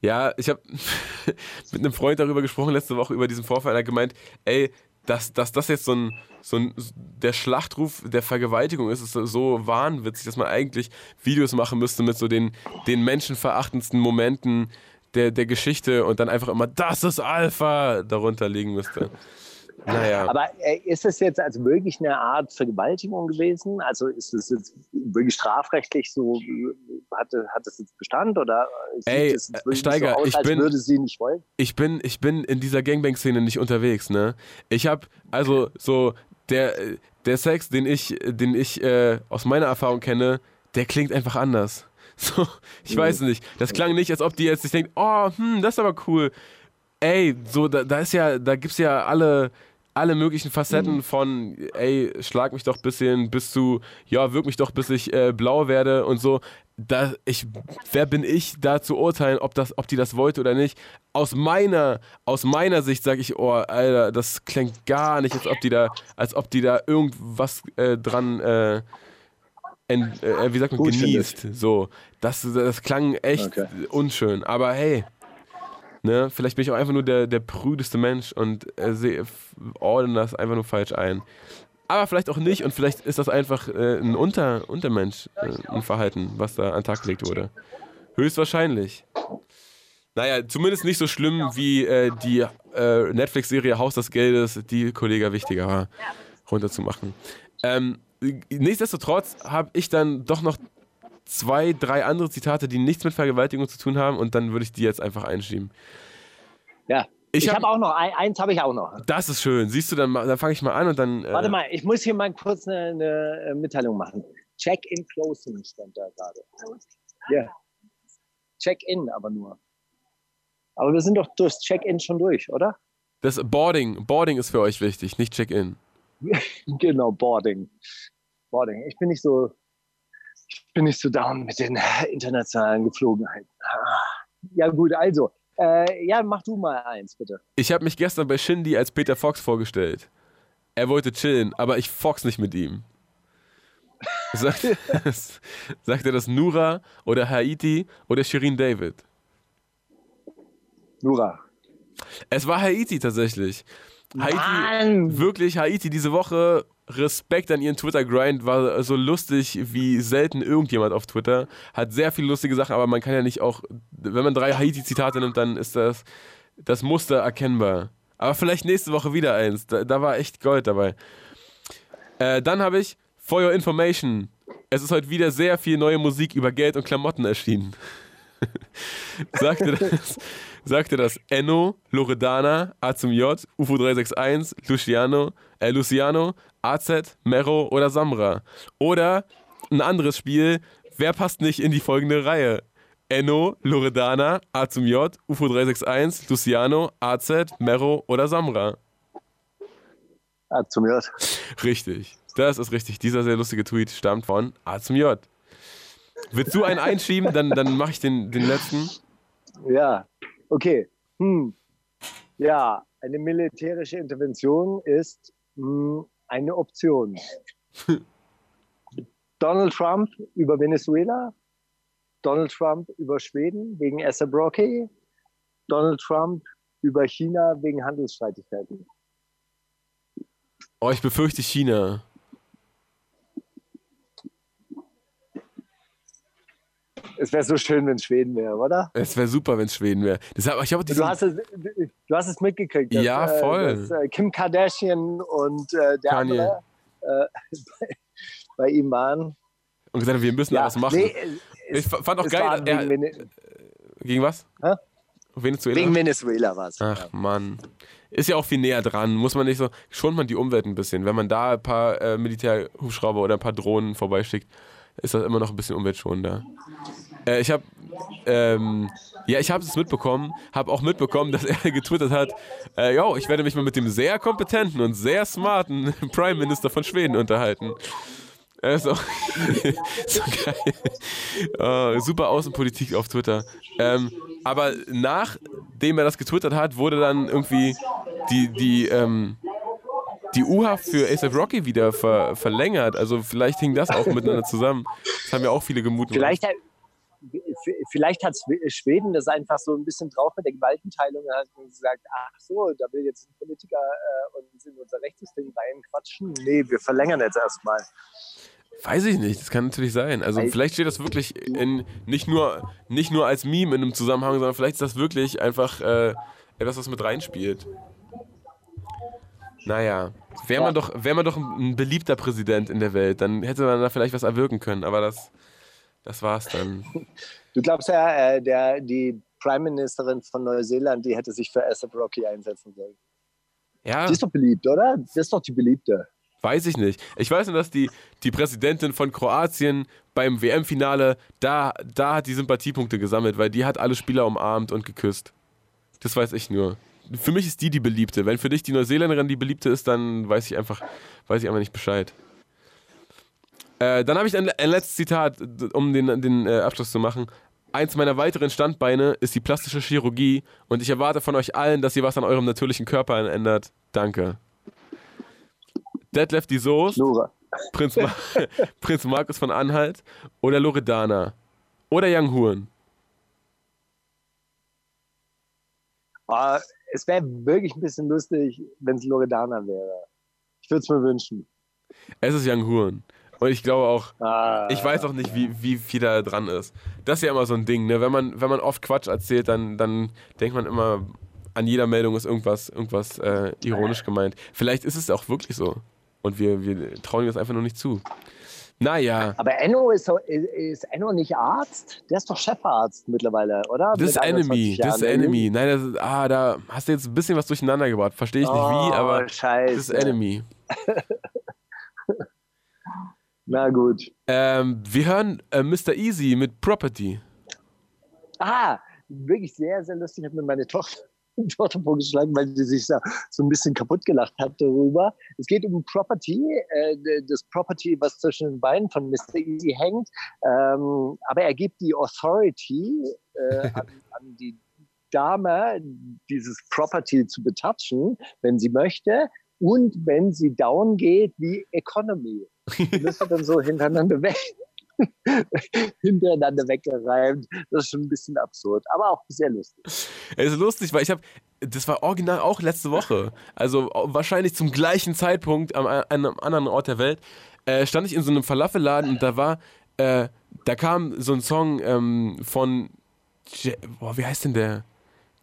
Ja, ich habe mit einem Freund darüber gesprochen letzte Woche über diesen Vorfall. Er hat gemeint, ey, dass, dass das jetzt so ein, so ein der Schlachtruf der Vergewaltigung ist, ist so wahnwitzig, dass man eigentlich Videos machen müsste mit so den, den menschenverachtendsten Momenten der, der Geschichte und dann einfach immer, das ist Alpha, darunter legen müsste. Naja. Aber äh, ist es jetzt also wirklich eine Art Vergewaltigung gewesen? Also ist es jetzt wirklich strafrechtlich so, äh, hat, hat das jetzt Bestand oder sieht Ey, es jetzt wirklich Steiger, so aus, ich als bin- würde sie nicht wollen? ich bin, ich bin in dieser Gangbang-Szene nicht unterwegs, ne? Ich hab, also so, der, der Sex, den ich, den ich äh, aus meiner Erfahrung kenne, der klingt einfach anders. So, ich weiß nicht. Das klang nicht, als ob die jetzt sich denkt, oh, hm, das ist aber cool. Ey, so, da, da ist ja, da gibt's ja alle, alle möglichen Facetten von, ey, schlag mich doch ein bisschen, bis zu, ja, wirk mich doch, bis ich äh, blau werde und so. Da, ich, wer bin ich, da zu urteilen, ob, das, ob die das wollte oder nicht? Aus meiner, aus meiner Sicht sage ich, oh, Alter, das klingt gar nicht, als ob die da, als ob die da irgendwas äh, dran, äh, ent, äh, wie sagt man, Gut genießt. So, das, das klang echt Okay. unschön. Aber hey, ne, vielleicht bin ich auch einfach nur der, der prüdeste Mensch und äh, sehe, ordne das einfach nur falsch ein. Aber vielleicht auch nicht und vielleicht ist das einfach äh, ein Unter, Untermensch, äh, ein Verhalten, was da an den Tag gelegt wurde. Höchstwahrscheinlich. Naja, zumindest nicht so schlimm wie äh, die äh, Netflix-Serie Haus des Geldes, die Kollege wichtiger war, runterzumachen. Ähm, nichtsdestotrotz habe ich dann doch noch zwei, drei andere Zitate, die nichts mit Vergewaltigung zu tun haben und dann würde ich die jetzt einfach einschieben. Ja. Ich Ich, hab- habe auch noch, ein, eins habe ich auch noch. Das ist schön. Siehst du, dann, dann fange ich mal an und dann. Äh, Warte mal, ich muss hier mal kurz eine, eine äh, Mitteilung machen. Check-in closing stand da gerade. Ja. Check-in aber nur. Aber wir sind doch durchs Check-in schon durch, oder? Das Boarding, Boarding ist für euch wichtig, nicht Check-in. Genau, Boarding. Boarding. Ich bin nicht so, bin nicht so down mit den internationalen Geflogenheiten. Ah. Ja gut, also, äh, ja, mach du mal eins, bitte. Ich habe mich gestern bei Shindy als Peter Fox vorgestellt. Er wollte chillen, aber ich fox nicht mit ihm. Sagt, sagt er das Nura oder Haiti oder Shirin David? Nura. Es war Haiti tatsächlich. Haiti, Mann! wirklich Haiti diese Woche. Respekt an ihren Twitter-Grind, war so lustig wie selten irgendjemand auf Twitter. Hat sehr viele lustige Sachen, aber man kann ja nicht auch, wenn man drei Haiti-Zitate nimmt, dann ist das, das Muster erkennbar. Aber vielleicht nächste Woche wieder eins. Da, da war echt Gold dabei. Äh, dann habe ich For Your Information. Es ist heute wieder sehr viel neue Musik über Geld und Klamotten erschienen. sagte das, sagte das Enno, Loredana, A zum J, UFO 361, Luciano, äh, Luciano, AZ, Mero oder Samra. Oder ein anderes Spiel, wer passt nicht in die folgende Reihe? Enno, Loredana, A zum J, UFO 361, Luciano, AZ, Mero oder Samra. A zum J. Richtig, das ist richtig. Dieser sehr lustige Tweet stammt von A zum J. Willst du einen einschieben, dann, dann mache ich den, den letzten. Ja, okay. Hm. Ja, eine militärische Intervention ist hm, eine Option. Donald Trump über Venezuela, Donald Trump über Schweden wegen Asa Brocky, Donald Trump über China wegen Handelsstreitigkeiten. Oh, ich befürchte China. Es wäre so schön, wenn es Schweden wäre, oder? Es wäre super, wenn es Schweden wäre. Deshalb, ich habe Du hast es, du hast es mitgekriegt. dass, Ja, äh, voll. Dass, äh, Kim Kardashian und äh, der Kanye. andere äh, bei, bei ihm waren. und gesagt, haben, wir müssen da was machen. nee, es, ich f- fand auch es geil. Er, wegen, Vene- gegen was? Hä? Venezuela? wegen Venezuela war es. Ach Mann. Ist ja auch viel näher dran. Muss man nicht so. Schont man die Umwelt ein bisschen. Wenn man da ein paar äh, Militärhubschrauber oder ein paar Drohnen vorbeischickt, ist das immer noch ein bisschen umweltschonender. Äh, ich habe. Ähm, ja, ich habe es mitbekommen, habe auch mitbekommen, dass er getwittert hat, äh, yo, ich werde mich mal mit dem sehr kompetenten und sehr smarten Prime Minister von Schweden unterhalten. Äh, so, so geil. Äh, super Außenpolitik auf Twitter. Ähm, aber nachdem er das getwittert hat, wurde dann irgendwie die, die, ähm, die U-Haft für ASAP Rocky wieder ver verlängert. Also vielleicht hing das auch miteinander zusammen. Das haben ja auch viele gemutet. Vielleicht, vielleicht hat Schweden das einfach so ein bisschen drauf mit der Gewaltenteilung und hat gesagt, ach so, da will jetzt ein Politiker äh, uns in unser Rechtssystem reinquatschen. Nee, wir verlängern jetzt erstmal. Weiß ich nicht, das kann natürlich sein. Also vielleicht steht das wirklich in, nicht, nur, nicht nur als Meme in einem Zusammenhang, sondern vielleicht ist das wirklich einfach äh, etwas, was mit reinspielt. Naja, wäre man, doch, wär man doch ein beliebter Präsident in der Welt, dann hätte man da vielleicht was erwirken können, aber das, das war's dann. Du glaubst ja, äh, der, die Prime Ministerin von Neuseeland, die hätte sich für ASAP Rocky einsetzen sollen. Ja, Die ist doch beliebt, oder? Das ist doch die beliebte. weiß ich nicht. Ich weiß nur, dass die, die Präsidentin von Kroatien beim WM-Finale, da, da hat die Sympathiepunkte gesammelt, weil die hat alle Spieler umarmt und geküsst. Das weiß ich nur. Für mich ist die die beliebte. Wenn für dich die Neuseeländerin die beliebte ist, dann weiß ich einfach, weiß ich einfach nicht Bescheid. Äh, dann habe ich ein, ein letztes Zitat, um den, den äh, Abschluss zu machen. Eins meiner weiteren Standbeine ist die plastische Chirurgie und ich erwarte von euch allen, dass ihr was an eurem natürlichen Körper ändert. Danke. Detlef die Nora. Prinz, Ma Prinz Markus von Anhalt oder Loredana oder Young Huren. Ah, es wäre wirklich ein bisschen lustig, wenn es Loredana wäre. Ich würde es mir wünschen. Es ist Young Huren. Und ich glaube auch, Ah, ich weiß auch nicht, wie, wie viel da dran ist. Das ist ja immer so ein Ding, ne? Wenn man, wenn man oft Quatsch erzählt, dann, dann denkt man immer, an jeder Meldung ist irgendwas, irgendwas äh, ironisch gemeint. Vielleicht ist es auch wirklich so. Und wir, wir trauen ihm das einfach nur nicht zu. Naja, Aber Enno ist, ist, Enno nicht Arzt? Der ist doch Chefarzt mittlerweile, oder? das ist Enemy, 21 das ist. Enemy. Nein, das ist, ah, da hast du jetzt ein bisschen was durcheinander gebracht. Verstehe ich nicht wie, Oh, aber das ist Enemy. Na gut. Ähm, wir hören äh, Mr. Easy mit Property. Ah, wirklich sehr, sehr lustig. Ich habe mir meine Tochter, Tochter vorgeschlagen, weil sie sich so, so ein bisschen kaputt gelacht hat darüber. Es geht um Property, äh, das Property, was zwischen den Beinen von Mr. Easy hängt. Ähm, aber er gibt die Authority äh, an, an die Dame, dieses Property zu betatschen, wenn sie möchte. Und wenn sie down geht, wie Economy. Die müssen dann so hintereinander weg. hintereinander weggereimt. Das ist schon ein bisschen absurd, aber auch sehr lustig. Es ist lustig, weil ich habe, das war original auch letzte Woche, also wahrscheinlich zum gleichen Zeitpunkt am, an einem anderen Ort der Welt, äh, stand ich in so einem Falafelladen und da war, äh, da kam so ein Song ähm, von, J boah, wie heißt denn der?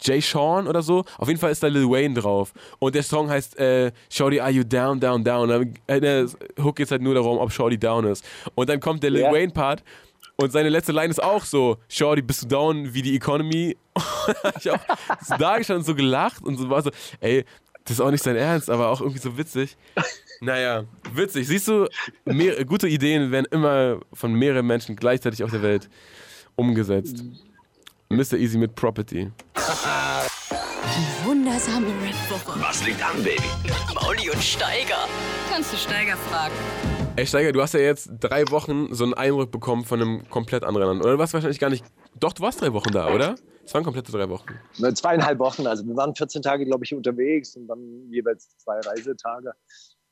Jay Sean oder so. Auf jeden Fall ist da Lil Wayne drauf. Und der Song heißt äh, Shorty, are you down, down, down? Und dann, äh, der Hook geht halt nur darum, ob Shorty down ist. Und dann kommt der Lil Ja. Wayne Part Und seine letzte Line ist auch so, Shorty, bist du down wie die Economy? ich auch so da gestanden und so gelacht und so war so, ey, das ist auch nicht sein Ernst, aber auch irgendwie so witzig. Naja, witzig. Siehst du, mehr, gute Ideen werden immer von mehreren Menschen gleichzeitig auf der Welt umgesetzt. Mr. Easy mit Property. Die wundersame Red Woche. Was liegt an, Baby? Mauli und Steiger. Kannst du Steiger fragen? Ey, Steiger, du hast ja jetzt drei Wochen so einen Eindruck bekommen von einem komplett anderen Land. Oder du warst wahrscheinlich gar nicht. Doch, du warst drei Wochen da, oder? Es waren komplette drei Wochen. Ne, Zweieinhalb Wochen. Also wir waren 14 Tage, glaube ich, unterwegs und dann jeweils zwei Reisetage.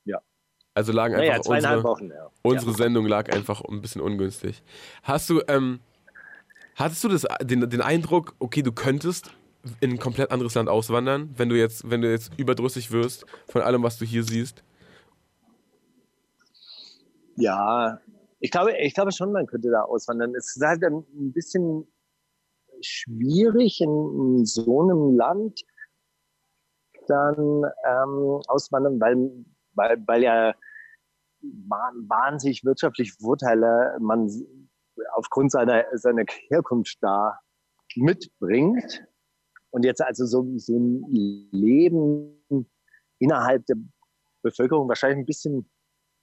Ja. Also lagen Naja, einfach zweieinhalb unsere, Wochen, ja. unsere Sendung lag einfach ein bisschen ungünstig. Hast du, ähm, hattest du das, den, den Eindruck, okay, du könntest in ein komplett anderes Land auswandern, wenn du jetzt, wenn du jetzt überdrüssig wirst von allem, was du hier siehst? Ja, ich glaube, ich glaube schon, man könnte da auswandern. Es ist halt ein bisschen schwierig in, so einem Land dann ähm, auswandern, weil, weil, weil ja wah- wahnsinnig wirtschaftliche Vorteile man aufgrund seiner, seiner Herkunft da mitbringt. Und jetzt also so, so ein Leben innerhalb der Bevölkerung wahrscheinlich ein bisschen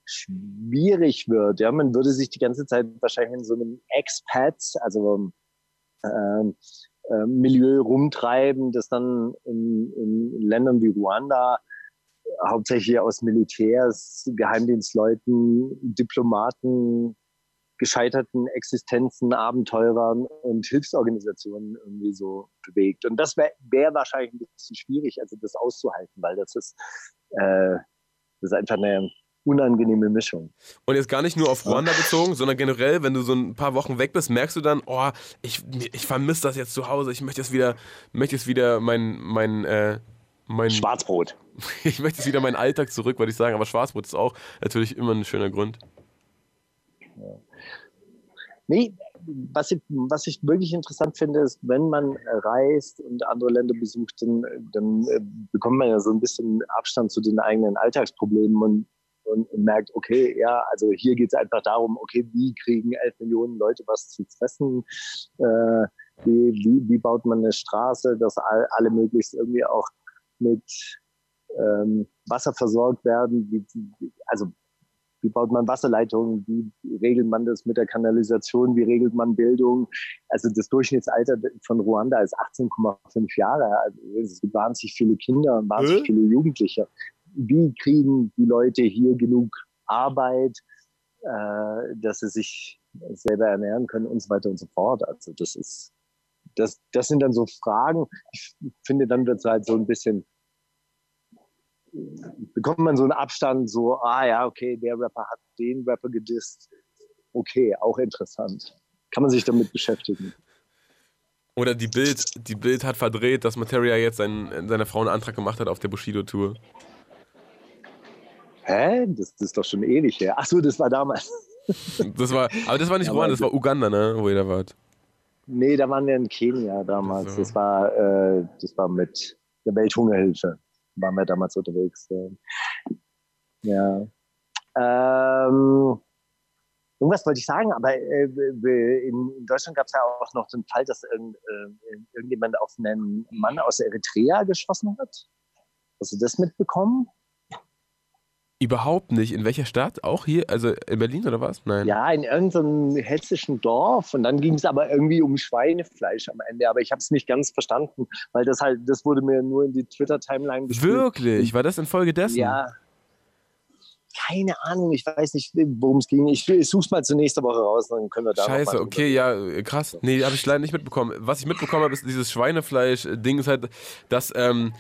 schwierig wird. Ja, man würde sich die ganze Zeit wahrscheinlich in so einem Expats, also ähm, äh, Milieu rumtreiben, das dann in, in Ländern wie Ruanda hauptsächlich aus Militärs, Geheimdienstleuten, Diplomaten, gescheiterten Existenzen, Abenteurern und Hilfsorganisationen irgendwie so bewegt. Und das wäre wär wahrscheinlich ein bisschen schwierig, also das auszuhalten, weil das ist, äh, das ist einfach eine unangenehme Mischung. Und jetzt gar nicht nur auf Ruanda bezogen, sondern generell, wenn du so ein paar Wochen weg bist, merkst du dann, oh, ich, ich vermisse das jetzt zu Hause, ich möchte jetzt wieder, möchte jetzt wieder mein, mein, äh, mein Schwarzbrot. ich möchte jetzt wieder meinen Alltag zurück, wollte ich sagen, aber Schwarzbrot ist auch natürlich immer ein schöner Grund. Nee, was ich, was ich wirklich interessant finde, ist, wenn man reist und andere Länder besucht, dann, dann äh, bekommt man ja so ein bisschen Abstand zu den eigenen Alltagsproblemen und, und, und merkt, okay, ja, also hier geht es einfach darum, okay, wie kriegen elf Millionen Leute was zu fressen? Äh, wie, wie, wie baut man eine Straße, dass all, alle möglichst irgendwie auch mit ähm, Wasser versorgt werden? Wie, also wie baut man Wasserleitungen, wie regelt man das mit der Kanalisation, wie regelt man Bildung. Also das Durchschnittsalter von Ruanda ist 18,5 Jahre. Also es gibt wahnsinnig viele Kinder und wahnsinnig Äh? viele Jugendliche. Wie kriegen die Leute hier genug Arbeit, äh, dass sie sich selber ernähren können und so weiter und so fort. Also das ist, das, das sind dann so Fragen. Ich finde, dann wird es halt so ein bisschen bekommt man so einen Abstand, so, ah ja, okay, der Rapper hat den Rapper gedisst. Okay, auch interessant. Kann man sich damit beschäftigen. Oder die Bild, die Bild hat verdreht, dass Materia jetzt seinen, seiner Frau einen Antrag gemacht hat auf der Bushido-Tour. Hä? Das, das ist doch schon ewig her. Ach so, das war damals. Das war, aber das war nicht Ruanda, das war Uganda, ne, wo ihr da wart. Nee, da waren wir in Kenia damals. So. Das war, äh, das war mit der Welthungerhilfe. Waren wir damals unterwegs. Ja. Ähm, irgendwas wollte ich sagen, aber äh, in, in Deutschland gab es ja auch noch den Fall, dass irgend, äh, irgendjemand auf einen Mann aus Eritrea geschossen hat. Hast du das mitbekommen? Überhaupt nicht. In welcher Stadt? Auch hier? Also in Berlin oder was? Nein. Ja, in irgendeinem hessischen Dorf. Und dann ging es aber irgendwie um Schweinefleisch am Ende. Aber ich habe es nicht ganz verstanden, weil das halt, das wurde mir nur in die Twitter-Timeline gespielt. Wirklich? War das in Folge dessen? Ja. Keine Ahnung, ich weiß nicht, worum es ging. Ich, ich suche mal zur nächsten Woche raus, dann können wir da Scheiße, okay, ja, krass. Nee, habe ich leider nicht mitbekommen. Was ich mitbekommen habe, ist dieses Schweinefleisch-Ding ist halt, dass ähm,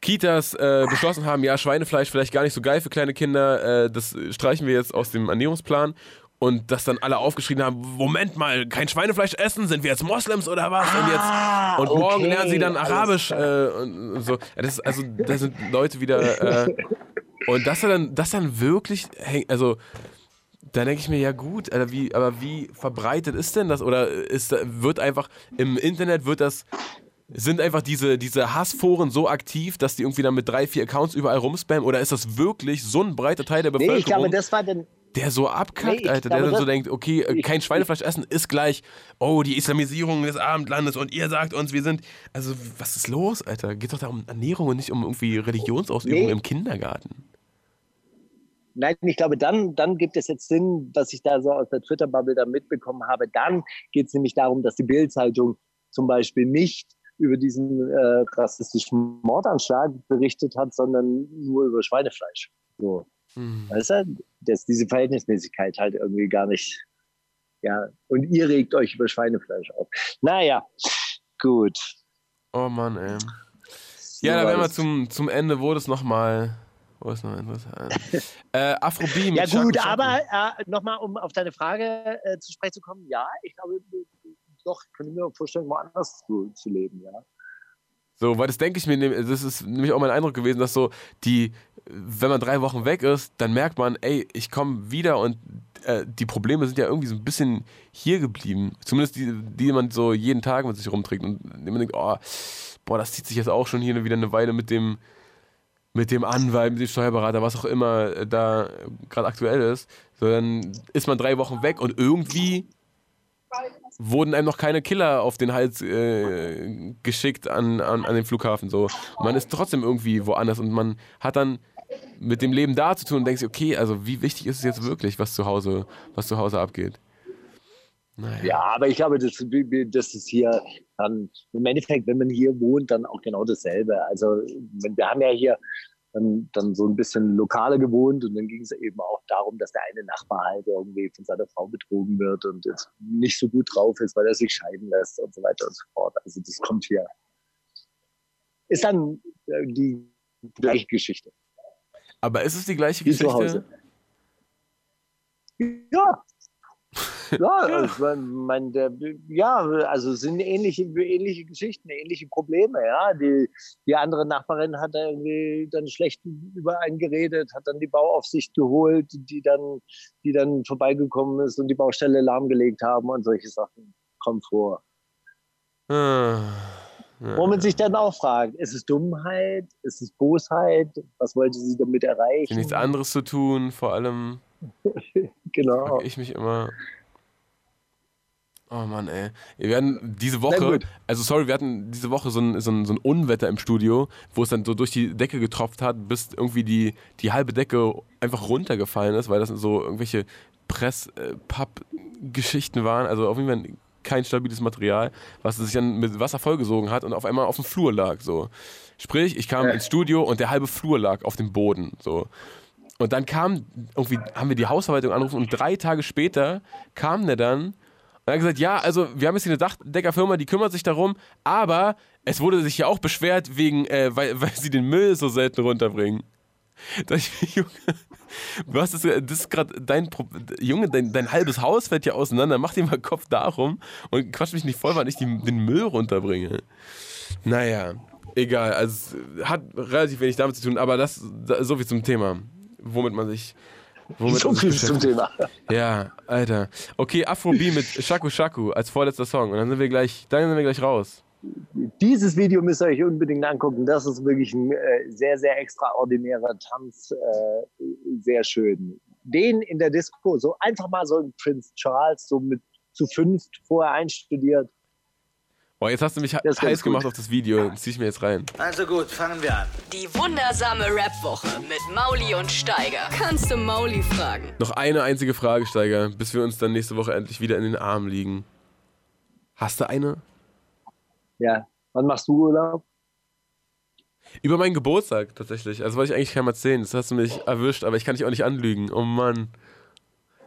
Kitas äh, beschlossen haben, ja, Schweinefleisch vielleicht gar nicht so geil für kleine Kinder, äh, das streichen wir jetzt aus dem Ernährungsplan. Und dass dann alle aufgeschrien haben, Moment mal, kein Schweinefleisch essen, sind wir jetzt Moslems oder was? und jetzt und morgen okay, lernen sie dann Arabisch äh, und, und so. Das also da sind Leute wieder äh, und das dann, das dann wirklich, also da denke ich mir, ja gut, Alter, wie, aber wie verbreitet ist denn das? Oder ist, wird einfach im Internet wird das, sind einfach diese, diese Hassforen so aktiv, dass die irgendwie dann mit drei, vier Accounts überall rumspammen? Oder ist das wirklich so ein breiter Teil der Nee, Bevölkerung, ich glaube, das war dann. der so abkackt, Nee, Alter, der dann so denkt, okay, äh, kein Schweinefleisch essen ist gleich, oh, die Islamisierung des Abendlandes und ihr sagt uns, wir sind, also was ist los, Alter? Geht doch da um Ernährung und nicht um irgendwie Religionsausübung Nee. im Kindergarten. Nein, ich glaube, dann, dann gibt es jetzt Sinn, was ich da so aus der Twitter-Bubble da mitbekommen habe. Dann geht es nämlich darum, dass die Bild-Zeitung zum Beispiel nicht über diesen äh, rassistischen Mordanschlag berichtet hat, sondern nur über Schweinefleisch. So. Hm. Weißt du, dass diese Verhältnismäßigkeit halt irgendwie gar nicht. Ja, und ihr regt euch über Schweinefleisch auf. Naja, gut. Oh Mann, ey. So Ja, da war werden wir zum, zum Ende, wo das nochmal, wo ist noch interessant? äh, Afrobeat mit Ja gut, Shaku. aber äh, nochmal, um auf deine Frage äh, zu sprechen zu kommen, ja, ich glaube, doch, ich könnte mir vorstellen, woanders zu, zu leben, ja. So, weil das denke ich mir, das ist nämlich auch mein Eindruck gewesen, dass so die, wenn man drei Wochen weg ist, dann merkt man, ey, ich komme wieder und äh, die Probleme sind ja irgendwie so ein bisschen hier geblieben. Zumindest die, die man so jeden Tag mit sich rumträgt und man denkt, oh, boah, das zieht sich jetzt auch schon hier wieder eine Weile mit dem, mit dem Anwalt, mit dem Steuerberater, was auch immer äh, da gerade aktuell ist. So, dann ist man drei Wochen weg und irgendwie wurden einem noch keine Killer auf den Hals äh, geschickt an, an, an den Flughafen. So. Man ist trotzdem irgendwie woanders und man hat dann mit dem Leben da zu tun und denkt sich, okay, also wie wichtig ist es jetzt wirklich, was zu Hause, was zu Hause abgeht? Naja. Ja, aber ich glaube, das, das ist hier dann im Endeffekt, wenn man hier wohnt, dann auch genau dasselbe. Also wir haben ja hier dann, dann so ein bisschen lokale gewohnt und dann ging es eben auch darum, dass der eine Nachbar halt irgendwie von seiner Frau betrogen wird und jetzt nicht so gut drauf ist, weil er sich scheiden lässt und so weiter und so fort. Also das kommt hier. Ist dann äh, die gleiche Geschichte. Aber ist es die gleiche Wie zu Geschichte? Hause. Ja. Ja, also ich mein, der, ja, also es sind ähnliche, ähnliche Geschichten, ähnliche Probleme, ja. Die, die andere Nachbarin hat da irgendwie dann schlecht über einen geredet, hat dann die Bauaufsicht geholt, die dann, die dann vorbeigekommen ist und die Baustelle lahmgelegt haben und solche Sachen kommen vor. Ah, Wo man sich dann auch fragt, ist es Dummheit, ist es Bosheit, was wollte sie damit erreichen? nichts anderes zu tun, vor allem Genau. frage ich mich immer. Oh Mann, ey. Wir werden diese Woche, also sorry, wir hatten diese Woche so ein, so, ein, so ein Unwetter im Studio, wo es dann so durch die Decke getropft hat, bis irgendwie die, die halbe Decke einfach runtergefallen ist, weil das so irgendwelche Press-Papp-Geschichten waren. Also auf jeden Fall kein stabiles Material, was sich dann mit Wasser vollgesogen hat und auf einmal auf dem Flur lag. So. Sprich, ich kam ins Studio und der halbe Flur lag auf dem Boden. So. Und dann kam, irgendwie haben wir die Hausverwaltung angerufen und drei Tage später kam der dann und hat gesagt, ja, also wir haben jetzt hier eine Dachdeckerfirma, die kümmert sich darum, aber es wurde sich ja auch beschwert, wegen, äh, weil, weil sie den Müll so selten runterbringen. Da ich, Junge, was ist, das ist gerade dein Junge, dein, dein halbes Haus fällt ja auseinander, mach dir mal Kopf darum und quatsch mich nicht voll, weil ich die, den Müll runterbringe. Naja, egal, also hat relativ wenig damit zu tun, aber das, da- so viel zum Thema, womit man sich womit So viel zum. Thema. Ja, Alter. Okay, Afrobeat mit Shaku Shaku als vorletzter Song. Und dann sind wir gleich, dann sind wir gleich raus. Dieses Video müsst ihr euch unbedingt angucken. Das ist wirklich ein äh, sehr, sehr extraordinärer Tanz. Äh, sehr schön. Den in der Disco, so einfach mal so ein Prince Charles, so mit zu fünft vorher einstudiert. Boah, jetzt hast du mich Das heiß gemacht auf das Video. Das zieh ich mir jetzt rein. Also gut, fangen wir an. Die wundersame Rap-Woche mit Mauli und Steiger. Kannst du Mauli fragen? Noch eine einzige Frage, Steiger, bis wir uns dann nächste Woche endlich wieder in den Armen liegen. Hast du eine? Ja. Wann machst du Urlaub? Über meinen Geburtstag tatsächlich. Also wollte ich eigentlich keinem erzählen. Das hast du mich erwischt, aber ich kann dich auch nicht anlügen. Oh Mann.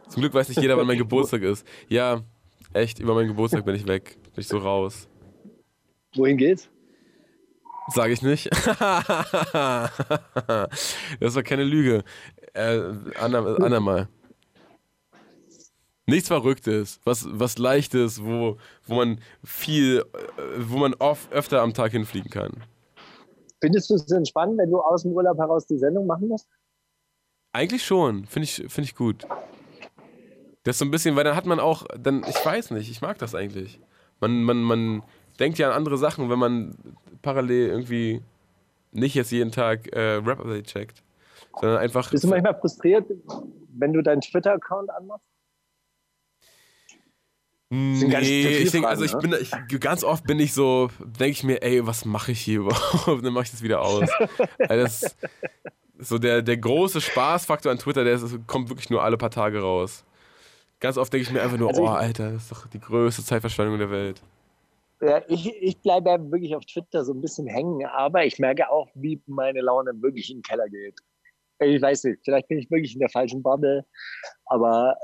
Zum Glück weiß nicht jeder, wann mein Geburtstag ist. Ja, echt, über meinen Geburtstag bin ich weg. Bin ich so raus. Wohin geht's? Sag ich nicht. das war keine Lüge. Äh, ander, andermal. Nichts Verrücktes, was, was Leichtes, wo, wo man viel, äh, wo man oft, öfter am Tag hinfliegen kann. Findest du es entspannt, wenn du aus dem Urlaub heraus die Sendung machen musst? Eigentlich schon, finde ich, find ich gut. Das ist so ein bisschen, weil dann hat man auch, dann, ich weiß nicht, ich mag das eigentlich. Man, man, man denkt ja an andere Sachen, wenn man parallel irgendwie nicht jetzt jeden Tag äh, Rap-Update checkt. sondern einfach. Bist du manchmal frustriert, wenn du deinen Twitter-Account anmachst? Nee, ich denke, also ich bin, ich, ganz oft bin ich so, denke ich mir, ey, was mache ich hier überhaupt? Dann mache ich das wieder aus. also das, so der, der große Spaßfaktor an Twitter, der ist, kommt wirklich nur alle paar Tage raus. Ganz oft denke ich mir einfach nur, also oh, Alter, das ist doch die größte Zeitverschwendung der Welt. Ja, ich, ich bleibe wirklich auf Twitter so ein bisschen hängen, aber ich merke auch, wie meine Laune wirklich in den Keller geht. Ich weiß nicht, vielleicht bin ich wirklich in der falschen Bubble, aber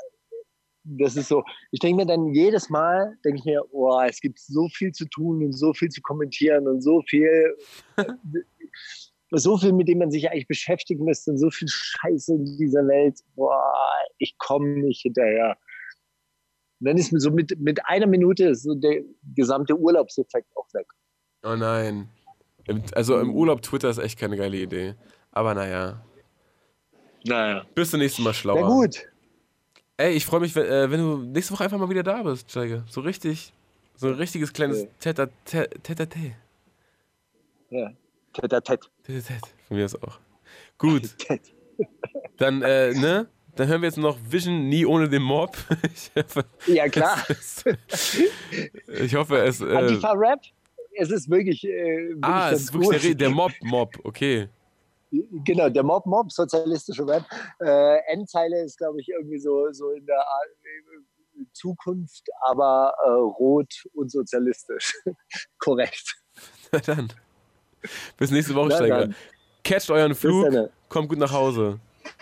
das ist so, ich denke mir dann jedes Mal, denke ich mir, oh, es gibt so viel zu tun und so viel zu kommentieren und so viel, so viel, mit dem man sich eigentlich beschäftigen müsste und so viel Scheiße in dieser Welt, boah, ich komme nicht hinterher. Und dann ist mir so mit, mit einer Minute so der gesamte Urlaubseffekt auch weg. Oh nein. Also im Urlaub Twitter ist echt keine geile Idee. Aber naja. Naja. Bis zum nächsten Mal schlauer. Na gut. Ey, ich freue mich, wenn, äh, wenn, du nächste Woche einfach mal wieder da bist, Steiger. So richtig, so ein richtiges kleines ja. tete tete Ja, tete tete tete Von mir ist auch. Gut. Dann, äh, ne? Dann hören wir jetzt noch Vision nie ohne den Mob. hoffe, ja, klar. ich hoffe, es. Äh, Antifa-Rap? Es ist wirklich. Äh, wirklich ah, es ist wirklich der, der Mob-Mob, okay. Genau, der Mob Mob, sozialistische Web. Äh, Endzeile ist, glaube ich, irgendwie so, so in der äh, Zukunft, aber äh, rot und sozialistisch. Korrekt. Na dann. Bis nächste Woche, Na Steiger. Catcht euren Flug, kommt gut nach Hause.